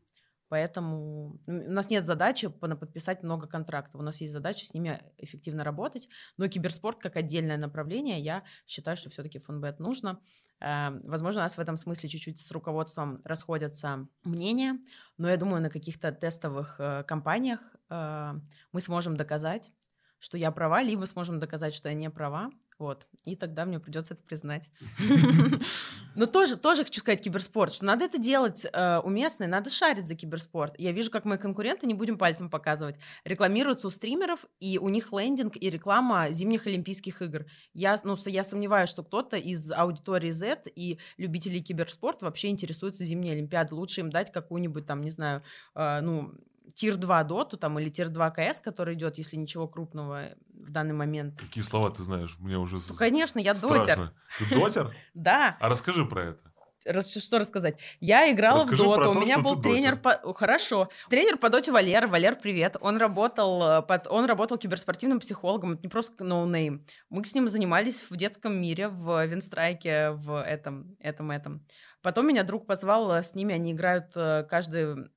Поэтому у нас нет задачи подписать много контрактов. У нас есть задача с ними эффективно работать. Но киберспорт как отдельное направление, я считаю, что все-таки фонбет нужно. Э, Возможно, у нас в этом смысле чуть-чуть с руководством расходятся мнения, но я думаю, на каких-то тестовых э, компаниях э, мы сможем доказать, что я права, либо сможем доказать, что я не права. Вот. И тогда мне придется это признать. Но тоже, тоже хочу сказать киберспорт, что надо это делать э, уместно, и надо шарить за киберспорт. Я вижу, как мои конкуренты, не будем пальцем показывать, рекламируются у стримеров, и у них лендинг и реклама зимних Олимпийских игр. Я, ну, я сомневаюсь, что кто-то из аудитории Z и любителей киберспорта вообще интересуется зимней Олимпиадой. Лучше им дать какую-нибудь там, не знаю, э, ну, tier 2 доту там или tier 2 КС, который идет, если ничего крупного в данный момент. Какие слова ты знаешь? Мне уже Ну, конечно, я дотер. страшно. Ты дотер? Да, А расскажи про это. Рас- что рассказать? Я играла Расскажи в доту, у то, меня что был тренер дотер. по... Хорошо. Тренер по доте Валер. Валер, привет. Он работал, э, под... он работал киберспортивным психологом, это не просто noname. Мы с ним занимались в детском мире, в Винстрайке, в этом, этом, этом. Потом меня друг позвал э, с ними, они играют э, каждый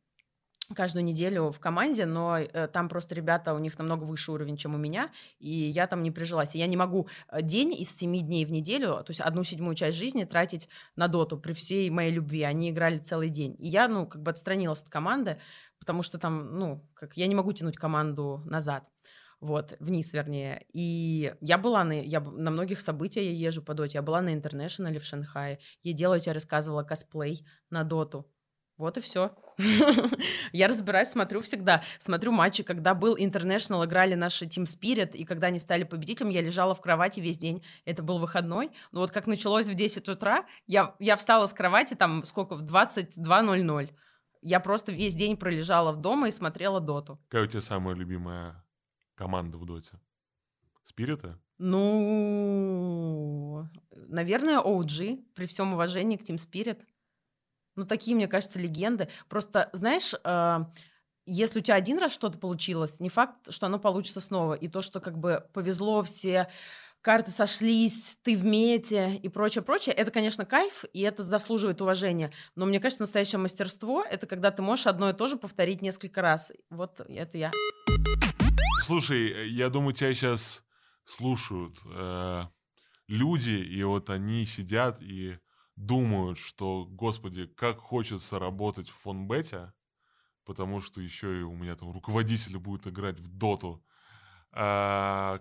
каждую неделю в команде, но э, там просто ребята, у них намного выше уровень, чем у меня, и я там не прижилась. И я не могу э, день из семи дней в неделю, то есть одну седьмую часть жизни тратить на доту при всей моей любви. Они играли целый день. И я, ну, как бы отстранилась от команды, потому что там, ну, как я не могу тянуть команду назад. Вот, вниз, вернее. И я была на, я на многих событиях, я езжу по доте. Я была на Интернешнале в Шанхае. Я делаю, я рассказывала косплей на доту. Вот и все. Я разбираюсь, смотрю всегда. Смотрю матчи, когда был Интернешнл, играли наши Team Spirit, и когда они стали победителем, я лежала в кровати весь день. Это был выходной. Но вот как началось в 10 утра, я, я встала с кровати там сколько, в 22.00. Я просто весь день пролежала в дома и смотрела доту. Какая у тебя самая любимая команда в доте? Спирита? Ну, наверное, OG, при всем уважении к Team Spirit. Ну, такие, мне кажется, легенды. Просто, знаешь, э, если у тебя один раз что-то получилось, не факт, что оно получится снова. И то, что как бы повезло, все карты сошлись, ты в мете и прочее, прочее, это, конечно, кайф, и это заслуживает уважения. Но мне кажется, настоящее мастерство — это когда ты можешь одно и то же повторить несколько раз. Вот это я. Слушай, я думаю, тебя сейчас слушают э, люди, и вот они сидят и думают, что, господи, как хочется работать в фонбете, потому что еще и у меня там руководитель будет играть в доту. А,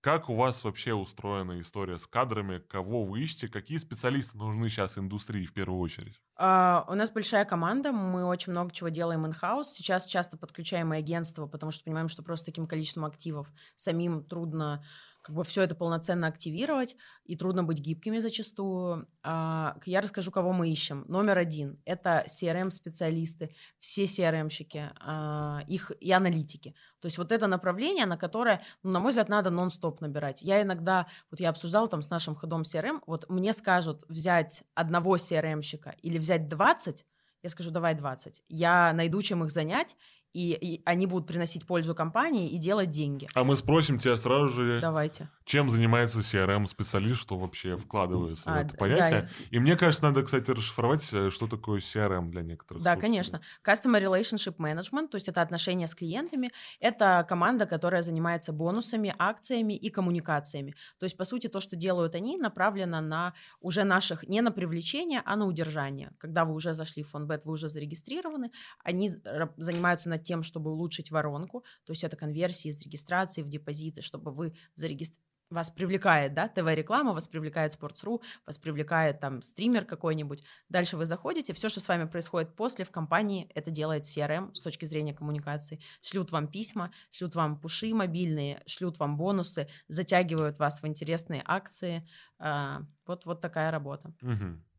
как у вас вообще устроена история с кадрами? Кого вы ищете? Какие специалисты нужны сейчас индустрии в первую очередь? А, У нас большая команда, мы очень много чего делаем in-house. Сейчас часто подключаем и агентство, потому что понимаем, что просто таким количеством активов самим трудно как бы все это полноценно активировать, и трудно быть гибкими зачастую. А, Я расскажу, кого мы ищем. Номер один – это CRM-специалисты, все CRM-щики, а, их и аналитики. То есть вот это направление, на которое, ну, на мой взгляд, надо нон-стоп набирать. Я иногда, вот я обсуждала там с нашим ходом CRM, вот мне скажут взять одного CRM-щика или взять 20, я скажу, давай 20. Я найду, чем их занять, и, и они будут приносить пользу компании и делать деньги. А мы спросим тебя сразу же, Давайте. Чем занимается CRM-специалист, что вообще вкладывается А, в это понятие. да. И мне кажется, надо, кстати, расшифровать, э, что такое CRM для некоторых Да, конечно. Customer Relationship Management, то есть это отношения с клиентами, это команда, которая занимается бонусами, акциями и коммуникациями. То есть, по сути, то, что делают они, направлено на уже наших, не на привлечение, а на удержание. Когда вы уже зашли в фондбет, вы уже зарегистрированы, они занимаются над тем, чтобы улучшить воронку, то есть это конверсии из регистрации в депозиты, чтобы вы зарегистрировали вас привлекает, да, ТВ-реклама, вас привлекает Sports.ru, вас привлекает там стример какой-нибудь. Дальше вы заходите, все, что с вами происходит после в компании, это делает CRM с точки зрения коммуникации. Шлют вам письма, шлют вам пуши мобильные, шлют вам бонусы, затягивают вас в интересные акции. А, Вот, вот такая работа.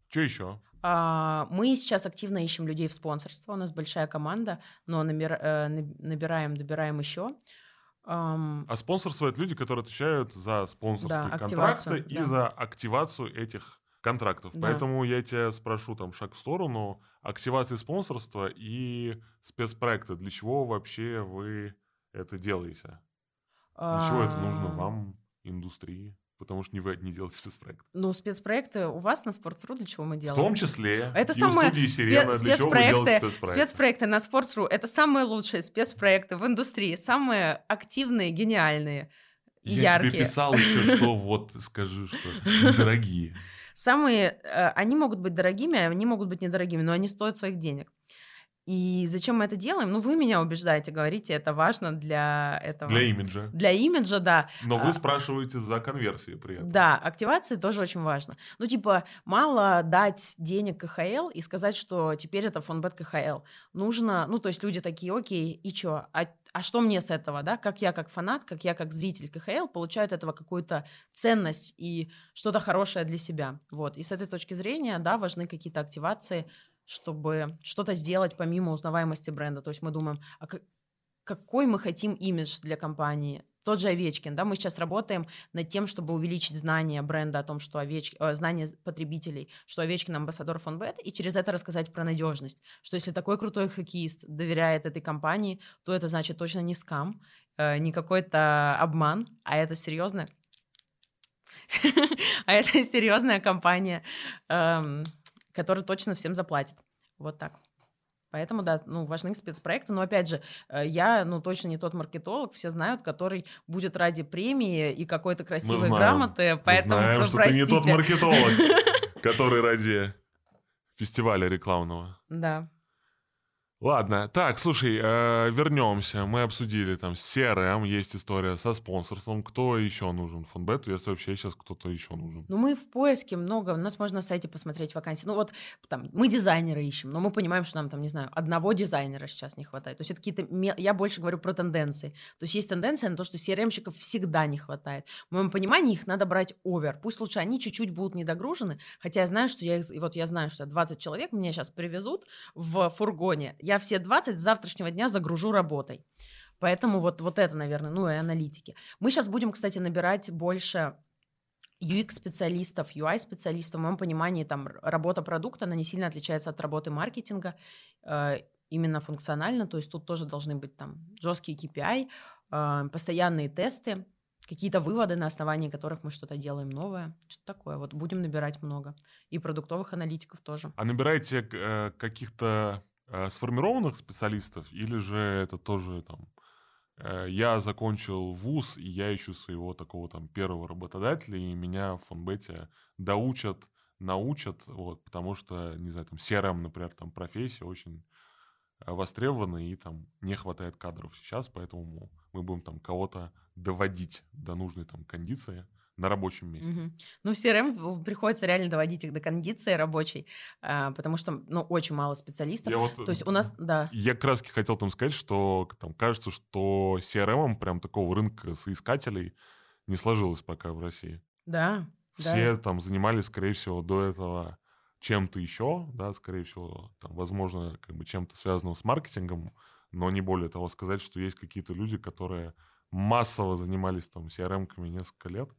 Что еще? А, Мы сейчас активно ищем людей в спонсорство. У нас большая команда, но э, наб- набираем, добираем еще. Ам, А спонсорство это люди, которые отвечают за спонсорство Да, активацию, и да. за активацию этих контрактов. Да. Поэтому я тебя спрошу там шаг в сторону активации спонсорства и спецпроекта. Для чего вообще вы это делаете? Для чего это нужно а, вам, индустрии? Потому что не вы одни делаете спецпроект. Ну, спецпроекты у вас на Sports.ru для чего мы В делаем? том числе Это самое студии «Сирена». Для чего вы делаете спецпроекты, спецпроекты? на Sports.ru это самые лучшие спецпроекты в индустрии, самые активные, гениальные Я яркие. тебе писал еще, что вот скажи, что дорогие. Самые, э, они могут быть дорогими, а они могут быть недорогими, но они стоят своих денег. И зачем мы это делаем? Ну, вы меня убеждаете, говорите, это важно для этого. Для имиджа. Для имиджа, да. Но вы А, спрашиваете за конверсии при этом. Да, активация тоже очень важно. Ну, типа, мало дать денег КХЛ и сказать, что теперь это фонбет КХЛ. Нужно, ну, то есть люди такие, окей, и чё? А, а что мне с этого, да? Как я как фанат, как я как зритель КХЛ получаю от этого какую-то ценность и что-то хорошее для себя. Вот. И с этой точки зрения, да, важны какие-то активации, чтобы что-то сделать помимо узнаваемости бренда. То есть мы думаем, а как- какой мы хотим имидж для компании? Тот же Овечкин, да, мы сейчас работаем над тем, чтобы увеличить знания бренда о том, что Овечкин, э, знания потребителей, что Овечкин амбассадор фонбет, и через это рассказать про надежность, что если такой крутой хоккеист доверяет этой компании, то это значит точно не скам, э, не какой-то обман, а это серьезно, а это серьезная компания, которая точно всем заплатит. Вот так. Поэтому, да, ну, важны спецпроекты. Но, опять же, э, я, ну, точно не тот маркетолог, все знают, который будет ради премии и какой-то красивой знаем. грамоты. Мы Поэтому, знаем, про- что ты не тот простите. маркетолог, который ради фестиваля рекламного. Да. Ладно, так, слушай, э, вернемся. Мы обсудили там CRM, есть история со спонсорством. Кто еще нужен фонбету, если вообще сейчас кто-то еще нужен? Ну, мы в поиске много, у нас можно на сайте посмотреть вакансии. Ну, вот там, мы дизайнера ищем, но мы понимаем, что нам там, не знаю, одного дизайнера сейчас не хватает. То есть это какие-то... Я больше говорю про тенденции. То есть есть тенденция на то, что CRM-щиков всегда не хватает. В моем понимании их надо брать овер. Пусть лучше они чуть-чуть будут недогружены, хотя я знаю, что я их... Вот я знаю, что 20 человек мне сейчас привезут в фургоне. Я все 20 с завтрашнего дня загружу работой. Поэтому вот, вот это, наверное, ну и аналитики. Мы сейчас будем, кстати, набирать больше UX-специалистов, UI-специалистов. В моем понимании там работа продукта, она не сильно отличается от работы маркетинга, э, именно функционально. То есть тут тоже должны быть там жесткие KPI, э, постоянные тесты, какие-то выводы, на основании которых мы что-то делаем новое. Что-то такое. Вот будем набирать много. И продуктовых аналитиков тоже. А набираете э, каких-то сформированных специалистов, или же это тоже там э, я закончил вуз, и я ищу своего такого там первого работодателя, и меня в фонбете доучат, научат, вот, потому что, не знаю, там CRM, например, там профессия очень э, востребована, и там не хватает кадров сейчас, поэтому мы будем там кого-то доводить до нужной там кондиции на рабочем месте. Мгм. Ну, в CRM приходится реально доводить их до кондиции рабочей, а, потому что, ну, очень мало специалистов. Я вот, То есть у нас, да, Я раз хотел там сказать, что там кажется, что CRM прям такого рынка соискателей не сложилось пока в России. да, да. Все там занимались, скорее всего, до этого чем-то еще, да, скорее всего, там, возможно, как бы чем-то связанным с маркетингом, но не более того сказать, что есть какие-то люди, которые массово занимались там CRM-ками несколько лет,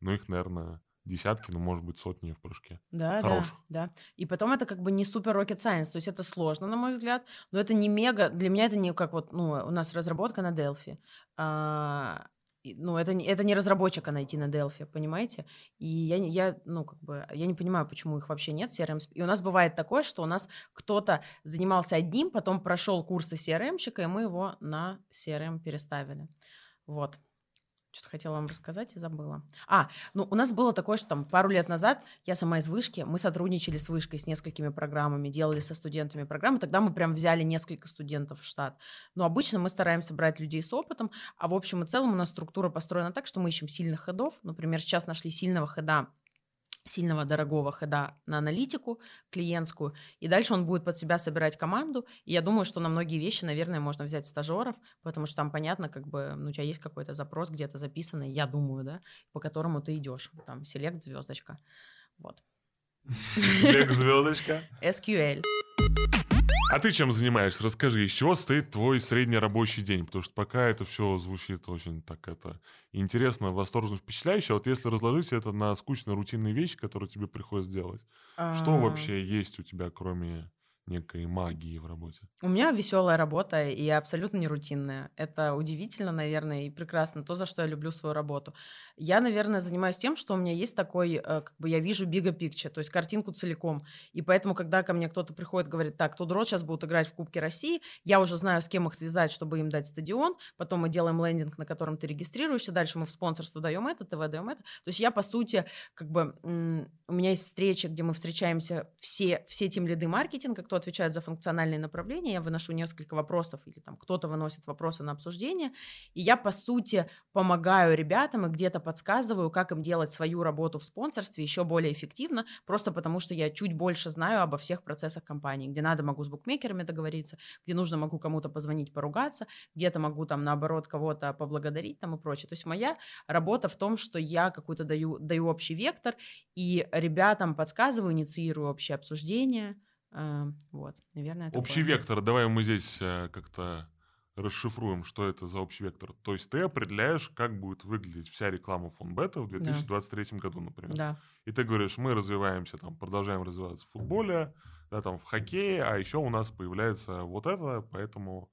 но их, наверное, десятки, ну, может быть, сотни в прыжке. Да, Хороших. да, да. И потом это как бы не супер rocket science, то есть это сложно, на мой взгляд, но это не мега, для меня это не как вот, ну, у нас разработка на Delphi. А, ну, это, это не разработчика найти на Delphi, понимаете? И я, я, ну, как бы, я не понимаю, почему их вообще нет, CRM. И у нас бывает такое, что у нас кто-то занимался одним, потом прошел курсы CRM-щика, и мы его на CRM переставили. Вот. Что-то хотела вам рассказать и забыла. А, ну у нас было такое, что там пару лет назад я сама из вышки, мы сотрудничали с вышкой, с несколькими программами, делали со студентами программы, тогда мы прям взяли несколько студентов в штат. Но обычно мы стараемся брать людей с опытом, а в общем и целом у нас структура построена так, что мы ищем сильных хедов. Например, сейчас нашли сильного хеда сильного дорогого хода на аналитику клиентскую, и дальше он будет под себя собирать команду. И я думаю, что на многие вещи, наверное, можно взять стажеров, потому что там понятно, как бы, ну, у тебя есть какой-то запрос где-то записанный, я думаю, да, по которому ты идешь. Там, селект, звездочка. Вот. Селект, звездочка. SQL. А ты чем занимаешься? Расскажи, из чего стоит твой средний рабочий день? Потому что пока это все звучит очень так это интересно, восторженно, впечатляюще. А вот если разложить это на скучные рутинные вещи, которые тебе приходится делать, что А, вообще есть у тебя, кроме некой магии в работе? У меня веселая работа и абсолютно не рутинная. Это удивительно, наверное, и прекрасно. То, за что я люблю свою работу. Я, наверное, занимаюсь тем, что у меня есть такой, э, как бы я вижу bigger picture, то есть картинку целиком. И поэтому, когда ко мне кто-то приходит говорит, так, Тудрот сейчас будут играть в Кубке России, я уже знаю, с кем их связать, чтобы им дать стадион. Потом мы делаем лендинг, на котором ты регистрируешься. Дальше мы в спонсорство даем это, ТВ даем это. То есть я, по сути, как бы у меня есть встречи, где мы встречаемся все, все тем лиды маркетинга, кто отвечает за функциональные направления. Я выношу несколько вопросов, или там кто-то выносит вопросы на обсуждение. И я, по сути, помогаю ребятам и где-то подсказываю, как им делать свою работу в спонсорстве еще более эффективно, просто потому что я чуть больше знаю обо всех процессах компании. Где надо, могу с букмекерами договориться, где нужно, могу кому-то позвонить, поругаться, где-то могу там, наоборот, кого-то поблагодарить там и прочее. То есть моя работа в том, что я какой-то даю, даю общий вектор, и ребятам подсказываю, инициирую общее обсуждение. Э, Вот, наверное, это Общий вектор, давай мы здесь э, как-то расшифруем, что это за общий вектор. То есть ты определяешь, как будет выглядеть вся реклама фонбета в 2023 году, например. Да. И ты говоришь, мы развиваемся, там, продолжаем развиваться в футболе, да, там, в хоккее, а еще у нас появляется вот это, поэтому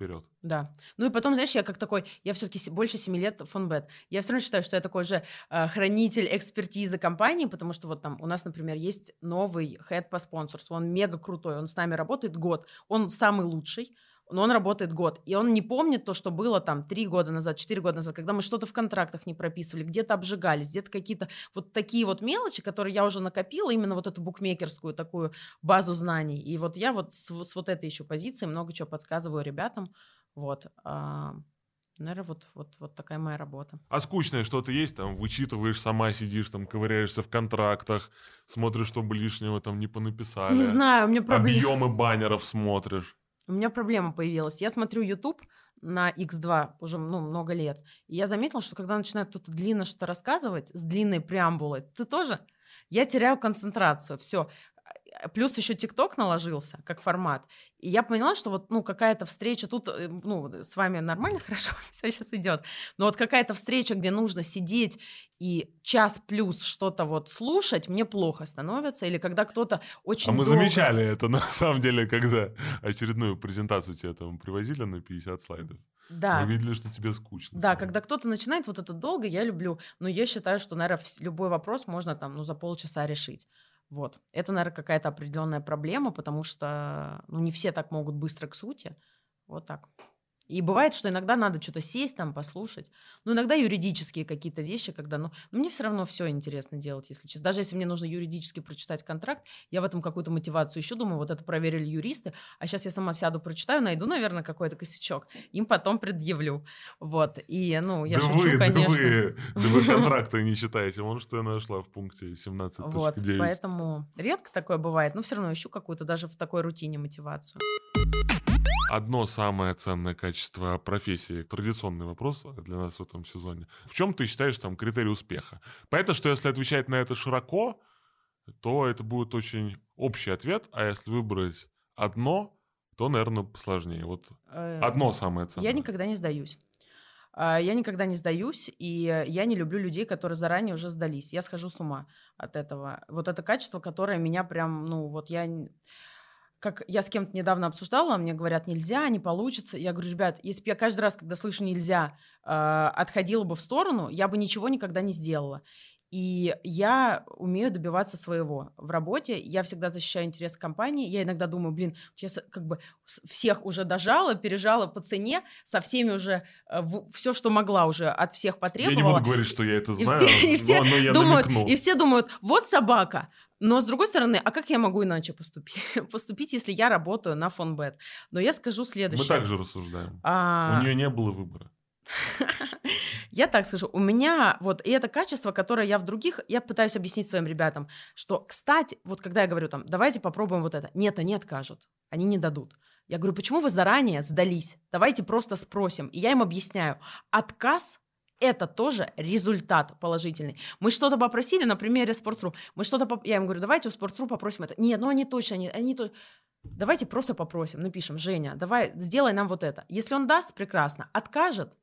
вперед. Да. Ну и потом, знаешь, я как такой, я все-таки больше 7 лет фонбет. Я все равно считаю, что я такой же э, хранитель экспертизы компании, потому что вот там у нас, например, есть новый хед по спонсорству. Он мега крутой, он с нами работает год. Он самый лучший, но он работает год. И он не помнит то, что было там 3 года назад, 4 года назад, когда мы что-то в контрактах не прописывали, где-то обжигались, где-то какие-то вот такие вот мелочи, которые я уже накопила, именно вот эту букмекерскую такую базу знаний. И вот я вот с, с вот этой еще позиции много чего подсказываю ребятам. Вот. А, наверное, вот, вот, вот такая моя работа. А скучное что-то есть, там, вычитываешь, сама сидишь, там, ковыряешься в контрактах, смотришь, чтобы лишнего там не понаписали. Не знаю, у меня проблема. Объемы баннеров смотришь. У меня проблема появилась. Я смотрю YouTube на X2 уже ну, много лет. И я заметила, что когда начинает кто-то длинно что-то рассказывать, с длинной преамбулой, ты тоже? Я теряю концентрацию. Все. Плюс еще ТикТок наложился как формат. И я поняла, что вот ну, какая-то встреча тут, э, ну, с вами нормально, хорошо, все сейчас идет. Но вот какая-то встреча, где нужно сидеть и час плюс что-то вот слушать, мне плохо становится. Или когда кто-то очень А мы долго- замечали это, на самом деле, когда очередную презентацию тебе там привозили на 50 слайдов. Да, Мы видели, что тебе скучно. Да, стало. когда кто-то начинает вот это долго, я люблю. Но я считаю, что, наверное, любой вопрос можно там, ну, за полчаса решить. Вот. Это, наверное, какая-то определенная проблема, потому что, ну, не все так могут быстро к сути. Вот так. И бывает, что иногда надо что-то сесть там, послушать. Ну, иногда юридические какие-то вещи, когда, ну, ну мне все равно все интересно делать, если честно. Даже если мне нужно юридически прочитать контракт, я в этом какую-то мотивацию ищу, думаю, вот это проверили юристы, а сейчас я сама сяду, прочитаю, найду, наверное, какой-то косячок, им потом предъявлю. Вот. И, ну, я да шучу, вы, конечно. Да вы, да вы контракты не читаете. Вон что я нашла в пункте 17.9. Вот, поэтому редко такое бывает, но все равно ищу какую-то даже в такой рутине мотивацию. Одно самое ценное качество профессии, традиционный вопрос для нас в этом сезоне. В чем ты считаешь там критерий успеха? Понятно, что если отвечать на это широко, то это будет очень общий ответ, а если выбрать одно, то, наверное, сложнее. Вот Э, одно самое ценное. Я никогда не сдаюсь. А, Я никогда не сдаюсь, и я не люблю людей, которые заранее уже сдались. Я схожу с ума от этого. Вот это качество, которое меня прям, ну, вот я... как я с кем-то недавно обсуждала, мне говорят, нельзя, не получится. Я говорю, ребят, если бы я каждый раз, когда слышу нельзя, э, отходила бы в сторону, я бы ничего никогда не сделала. И я умею добиваться своего в работе. Я всегда защищаю интерес компании. Я иногда думаю, блин, я как бы всех уже дожала, пережала по цене, со всеми уже э, все, что могла уже от всех потребовала. Я не буду говорить, что я это знаю, и все, и все но, но я думают, И все думают, вот собака. Но с другой стороны, а как я могу иначе поступить? поступить, если я работаю на фонбет? Но я скажу следующее. Мы также рассуждаем. А... У нее не было выбора. Я так скажу, у меня вот, и это качество, которое я в других, я пытаюсь объяснить своим ребятам, что, кстати, вот когда я говорю там, давайте попробуем вот это, нет, они откажут, они не дадут. Я говорю, почему вы заранее сдались? Давайте просто спросим. И я им объясняю, отказ это тоже результат положительный. Мы что-то попросили, на примере Sports.ru, мы что-то, поп... я им говорю, давайте у Sports.ru попросим это. Нет, ну они точно, они, они то... Давайте просто попросим, напишем, Женя, давай, сделай нам вот это. Если он даст, прекрасно. Откажет,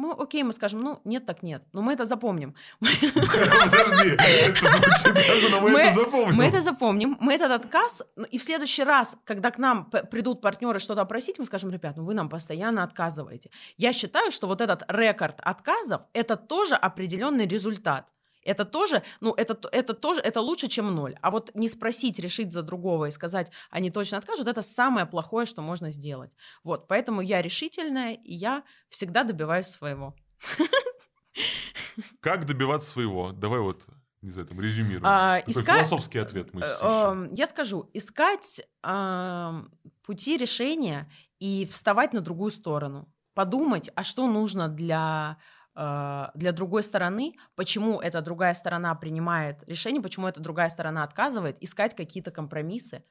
ну, окей, мы скажем, ну, нет, так нет. Но мы это запомним. Подожди, это звучит но мы это запомним. Мы это запомним, мы этот отказ, ну, и в следующий раз, когда к нам придут партнеры что-то просить, мы скажем, ребят, ну вы нам постоянно отказываете. Я считаю, что вот этот рекорд отказов, это тоже определенный результат. Это тоже, ну, это, это тоже, это лучше, чем ноль. А вот не спросить, решить за другого и сказать, они точно откажут, это самое плохое, что можно сделать. Вот, поэтому я решительная, и я всегда добиваюсь своего. Как добиваться своего? Давай вот не знаю, там резюмируем. А, Такой иска... философский ответ мы э, Я скажу, искать э, пути решения и вставать на другую сторону. Подумать, а что нужно для а, для другой стороны, почему эта другая сторона принимает решение, почему эта другая сторона отказывает, искать какие-то компромиссы.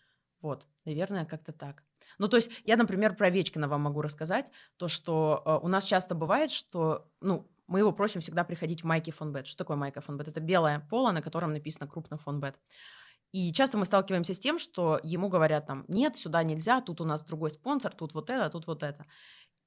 Вот, наверное, как-то так. Ну, то есть я, например, про Овечкина вам могу рассказать, то, что э, у нас часто бывает, что, ну, мы его просим всегда приходить в майке фонбет. Что такое майка фонбет? Это белое поло, на котором написано крупно фонбет. И часто мы сталкиваемся с тем, что ему говорят там, нет, сюда нельзя, тут у нас другой спонсор, тут вот это, тут вот это.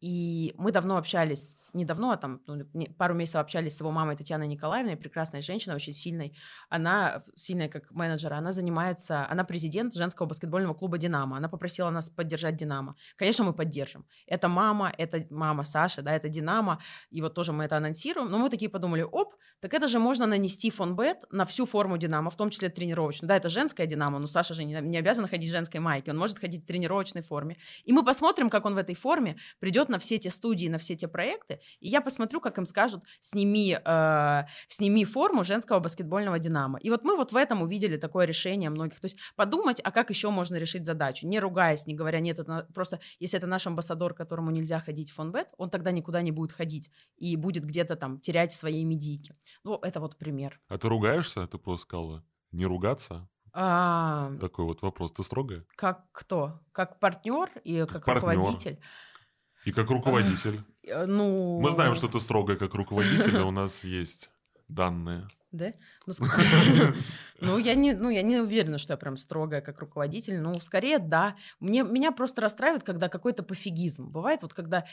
И мы давно общались, не давно, а там ну, пару месяцев общались с его мамой Татьяной Николаевной, прекрасная женщина, очень сильной. Она, сильная как менеджер, она занимается, она президент женского баскетбольного клуба «Динамо». Она попросила нас поддержать «Динамо». Конечно, мы поддержим. Это мама, это мама Саши, да, это «Динамо», и вот тоже мы это анонсируем. Но мы такие подумали, оп, так это же можно нанести фонбет на всю форму «Динамо», в том числе тренировочную. Да, это женская «Динамо», но Саша же не, не обязан ходить в женской майке, он может ходить в тренировочной форме. И мы посмотрим, как он в этой форме придет на все те студии, на все те проекты, и я посмотрю, как им скажут, сними, э, сними форму женского баскетбольного «Динамо». И вот мы вот в этом увидели такое решение многих. То есть подумать, а как еще можно решить задачу, не ругаясь, не говоря, нет, это просто, если это наш амбассадор, которому нельзя ходить в фонбет, он тогда никуда не будет ходить и будет где-то там терять свои медийки. Ну, это вот пример. А ты ругаешься? Ты просто сказала не ругаться? А... Такой вот вопрос. Ты строгая? Как кто? Как партнер и как, как руководитель? И как руководитель. Ну... Мы знаем, что ты строгая как руководитель, а у нас есть данные. Да? Ну, ну, я не, ну, я не уверена, что я прям строгая как руководитель. Ну, скорее, да. Мне, меня просто расстраивает, когда какой-то пофигизм. Бывает вот, когда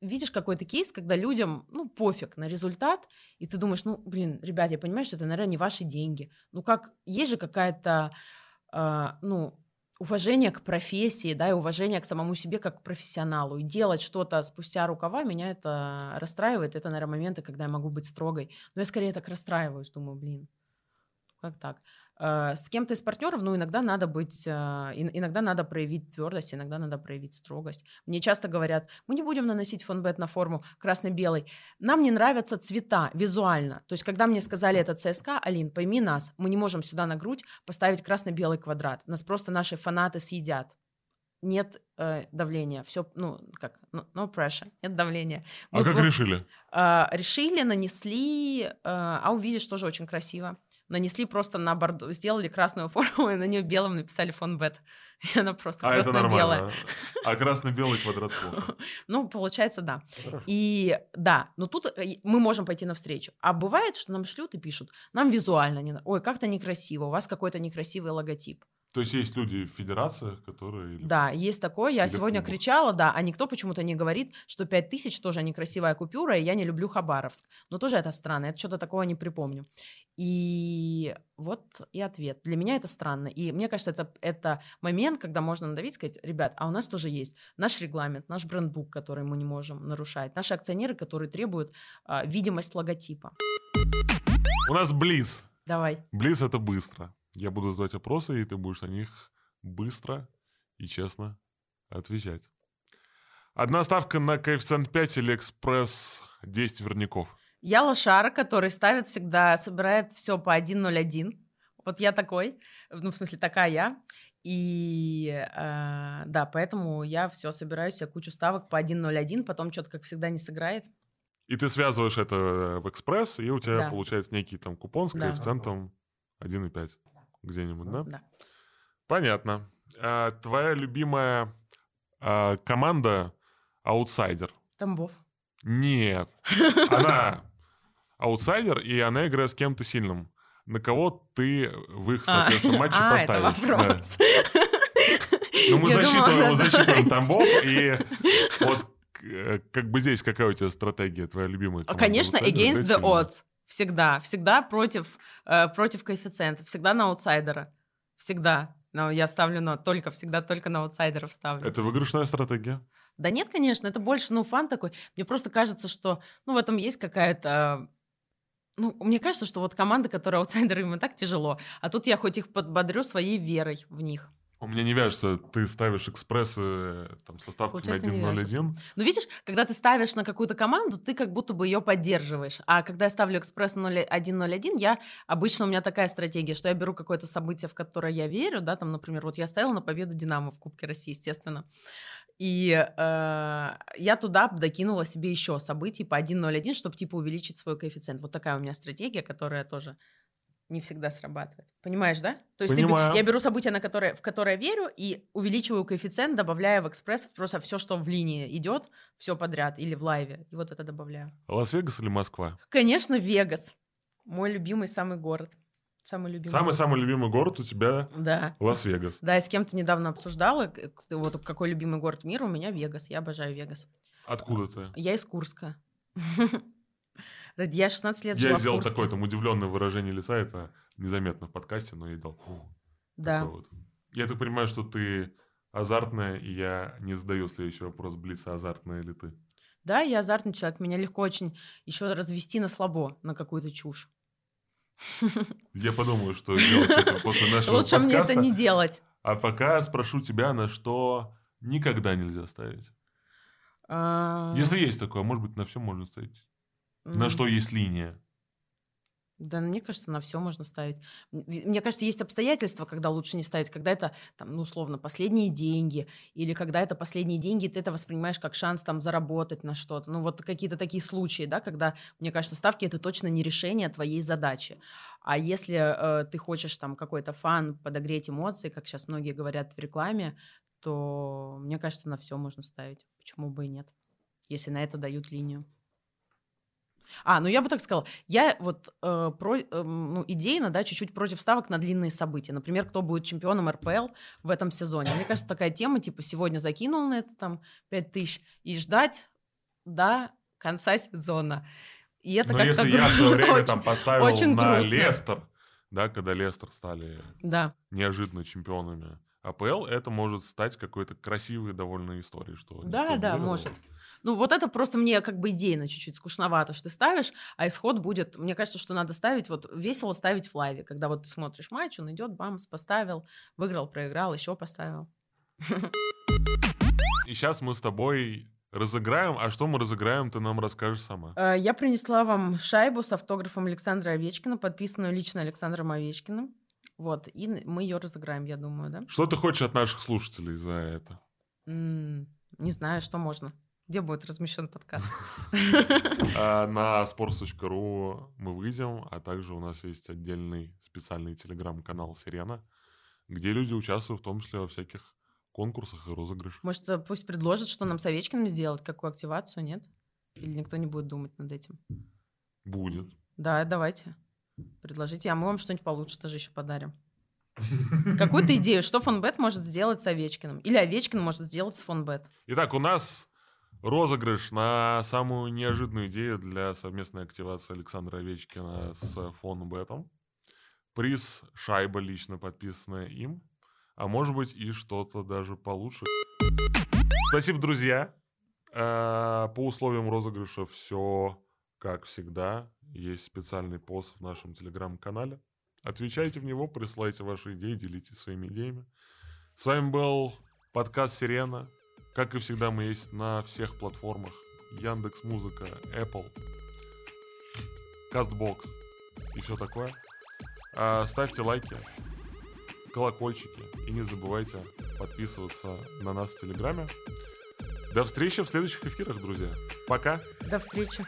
видишь какой-то кейс, когда людям, ну, пофиг на результат, и ты думаешь, ну, блин, ребят, я понимаю, что это, наверное, не ваши деньги. Ну, как, есть же какая-то, э, ну, уважение к профессии, да, и уважение к самому себе как к профессионалу. И делать что-то спустя рукава меня это расстраивает. Это, наверное, моменты, когда я могу быть строгой. Но я скорее так расстраиваюсь, думаю, блин, как так? Э, с кем-то из партнеров, ну, иногда надо быть, э, иногда надо проявить твердость, иногда надо проявить строгость. Мне часто говорят, мы не будем наносить фонбет на форму красно-белый. Нам не нравятся цвета визуально. То есть, когда мне сказали это ЦСКА, Алин, пойми нас, мы не можем сюда на грудь поставить красно-белый квадрат. Нас просто наши фанаты съедят нет э, давления, все, ну, как, no, no pressure, нет давления. Мы а как решили? Э, решили, нанесли, э, а увидишь, тоже очень красиво нанесли просто на бордо, сделали красную форму, и на нее белым написали фон бет. И она просто а красно-белая. А красно-белый квадрат плохо. Ну, получается, да. И да, но тут э, мы можем пойти навстречу. А бывает, что нам шлют и пишут, нам визуально не... Ой, как-то некрасиво, у вас какой-то некрасивый логотип. То есть есть люди в федерациях, которые... Да, есть такое. Я Или сегодня клубах. кричала, да, а никто почему-то не говорит, что 5000 тоже некрасивая купюра, и я не люблю Хабаровск. Но тоже это странно, я что-то такого не припомню. И вот и ответ. Для меня это странно. И мне кажется, это, это момент, когда можно надавить, сказать, ребят, а у нас тоже есть наш регламент, наш брендбук, который мы не можем нарушать, наши акционеры, которые требуют а, видимость логотипа. У нас Блиц. Давай. Блиц — это быстро. Я буду задавать вопросы, и ты будешь на них быстро и честно отвечать. Одна ставка на коэффициент 5 или экспресс 10 верняков. Я лошара, который ставит всегда, собирает все по 1.01. Вот я такой, ну, в смысле, такая я. И э, да, поэтому я все собираю себе кучу ставок по 1.01, потом что-то, как всегда, не сыграет. И ты связываешь это в экспресс, и у тебя Да. получается некий там купон с Да. коэффициентом 1,5 где-нибудь, да? Да. Понятно. А, твоя любимая а, команда аутсайдер? Тамбов. Нет. Она аутсайдер, и она играет с кем-то сильным. На кого ты в их, соответственно, матче а, поставишь? это Да. вопрос. Ну, мы Я думала, засчитываем, задает. Тамбов, и вот э, как бы здесь какая у тебя стратегия, твоя любимая команда? Конечно, against the odds. Всегда. Всегда против, э, против коэффициентов. Всегда на аутсайдера. Всегда. Но я ставлю на только, всегда только на аутсайдеров ставлю. Это выигрышная стратегия. Да нет, конечно, это больше, ну, фан такой. Мне просто кажется, что, ну, в этом есть какая-то... Ну, мне кажется, что вот команда, которая аутсайдеры, им и так тяжело. А тут я хоть их подбодрю своей верой в них. У меня не вяжется, ты ставишь экспрессы э, там, со ставками Получается, не 1.01. Ну, видишь, когда ты ставишь на какую-то команду, ты как будто бы ее поддерживаешь. А когда я ставлю экспресс 1.01, я обычно у меня такая стратегия, что я беру какое-то событие, в которое я верю, да, там, например, вот я ставила на победу Динамо в Кубке России, естественно. И э, я туда докинула себе еще событий по 1.01, чтобы типа увеличить свой коэффициент. Вот такая у меня стратегия, которая тоже не всегда срабатывает. Понимаешь, да? То есть ты Понимаю. я беру событие, на которое, в которое верю, и увеличиваю коэффициент, добавляя в экспресс просто все, что в линии идет, все подряд, или в лайве. И вот это добавляю. Лас-Вегас или Москва? Конечно, Вегас. Мой любимый самый город. Самый любимый. город. Самый-самый любимый город у тебя Да. Лас-Вегас. Да, я с кем-то недавно обсуждала, вот какой любимый город мира, у меня Вегас. Я обожаю Вегас. Откуда ты? Я из Курска. Я 16 лет Я сделал такое там удивленное выражение лица, это незаметно в подкасте, но я дал. «Фу». Да. Вот. Я так понимаю, что ты азартная, и я не задаю следующий вопрос, Блица, азартная ли ты? Да, я азартный человек. Меня легко очень еще развести на слабо, на какую-то чушь. Я подумаю, что делать после нашего Лучше мне это не делать. А пока спрошу тебя, на что никогда нельзя ставить. А, Если есть такое, может быть, на все можно ставить. На что есть линия. Да, мне кажется, на все можно ставить. Мне кажется, есть обстоятельства, когда лучше не ставить, когда это, там, ну, условно, последние деньги, или когда это последние деньги, ты это воспринимаешь как шанс там заработать на что-то. Ну, вот какие-то такие случаи, да, когда, мне кажется, ставки это точно не решение твоей задачи. А если э, ты хочешь там какой-то фан, подогреть эмоции, как сейчас многие говорят в рекламе, то мне кажется, на все можно ставить. Почему бы и нет? Если на это дают линию. А, ну я бы так сказала, я вот э, про, эм, ну, идейно, да, чуть-чуть против ставок на длинные события. Например, кто будет чемпионом РПЛ в этом сезоне. Мне кажется, такая тема, типа, сегодня закинул на это там 5 тысяч и ждать до конца сезона. И это Но как-то если я в свое грустно, время очень. там поставил очень на грустно. Лестер, да, когда Лестер стали Да, неожиданно чемпионами АПЛ, это может стать какой-то красивой довольно историей, что да, да, выиграл. может. Ну, вот это просто мне как бы идейно чуть-чуть скучновато, что ты ставишь, а исход будет... Мне кажется, что надо ставить, вот весело ставить в лайве, когда вот ты смотришь матч, он идет, бамс, поставил, выиграл, проиграл, еще поставил. И сейчас мы с тобой разыграем. А что мы разыграем, ты нам расскажешь сама. Э, Я принесла вам шайбу с автографом Александра Овечкина, подписанную лично Александром Овечкиным. Вот, и мы ее разыграем, я думаю, да? Что ты хочешь от наших слушателей за это? М, Не знаю, что можно. Где будет размещен подкаст? А, На sports.ru мы выйдем, а также у нас есть отдельный специальный телеграм-канал «Сирена», где люди участвуют в том числе во всяких конкурсах и розыгрышах. Может, э, пусть предложат, что нам с Овечкиным сделать, какую активацию, нет? Или никто не будет думать над этим? Будет. Да, давайте. Предложите, а мы вам что-нибудь получше даже еще подарим. Какую-то идею, что фонбет может сделать с Овечкиным. Или Овечкин может сделать с фонбет. Итак, у нас розыгрыш на самую неожиданную идею для совместной активации Александра Овечкина с фонбетом. Приз шайба лично подписанная им. А может быть и что-то даже получше. Спасибо, друзья. Э, по условиям розыгрыша все как всегда. Есть специальный пост в нашем телеграм-канале. Отвечайте в него, присылайте ваши идеи, делитесь своими идеями. С вами был подкаст «Сирена». Как и всегда, мы есть на всех платформах. Яндекс Музыка, Apple, Castbox и все такое. А, ставьте лайки, колокольчики и не забывайте подписываться на нас в Телеграме. До встречи в следующих эфирах, друзья. Пока. До встречи.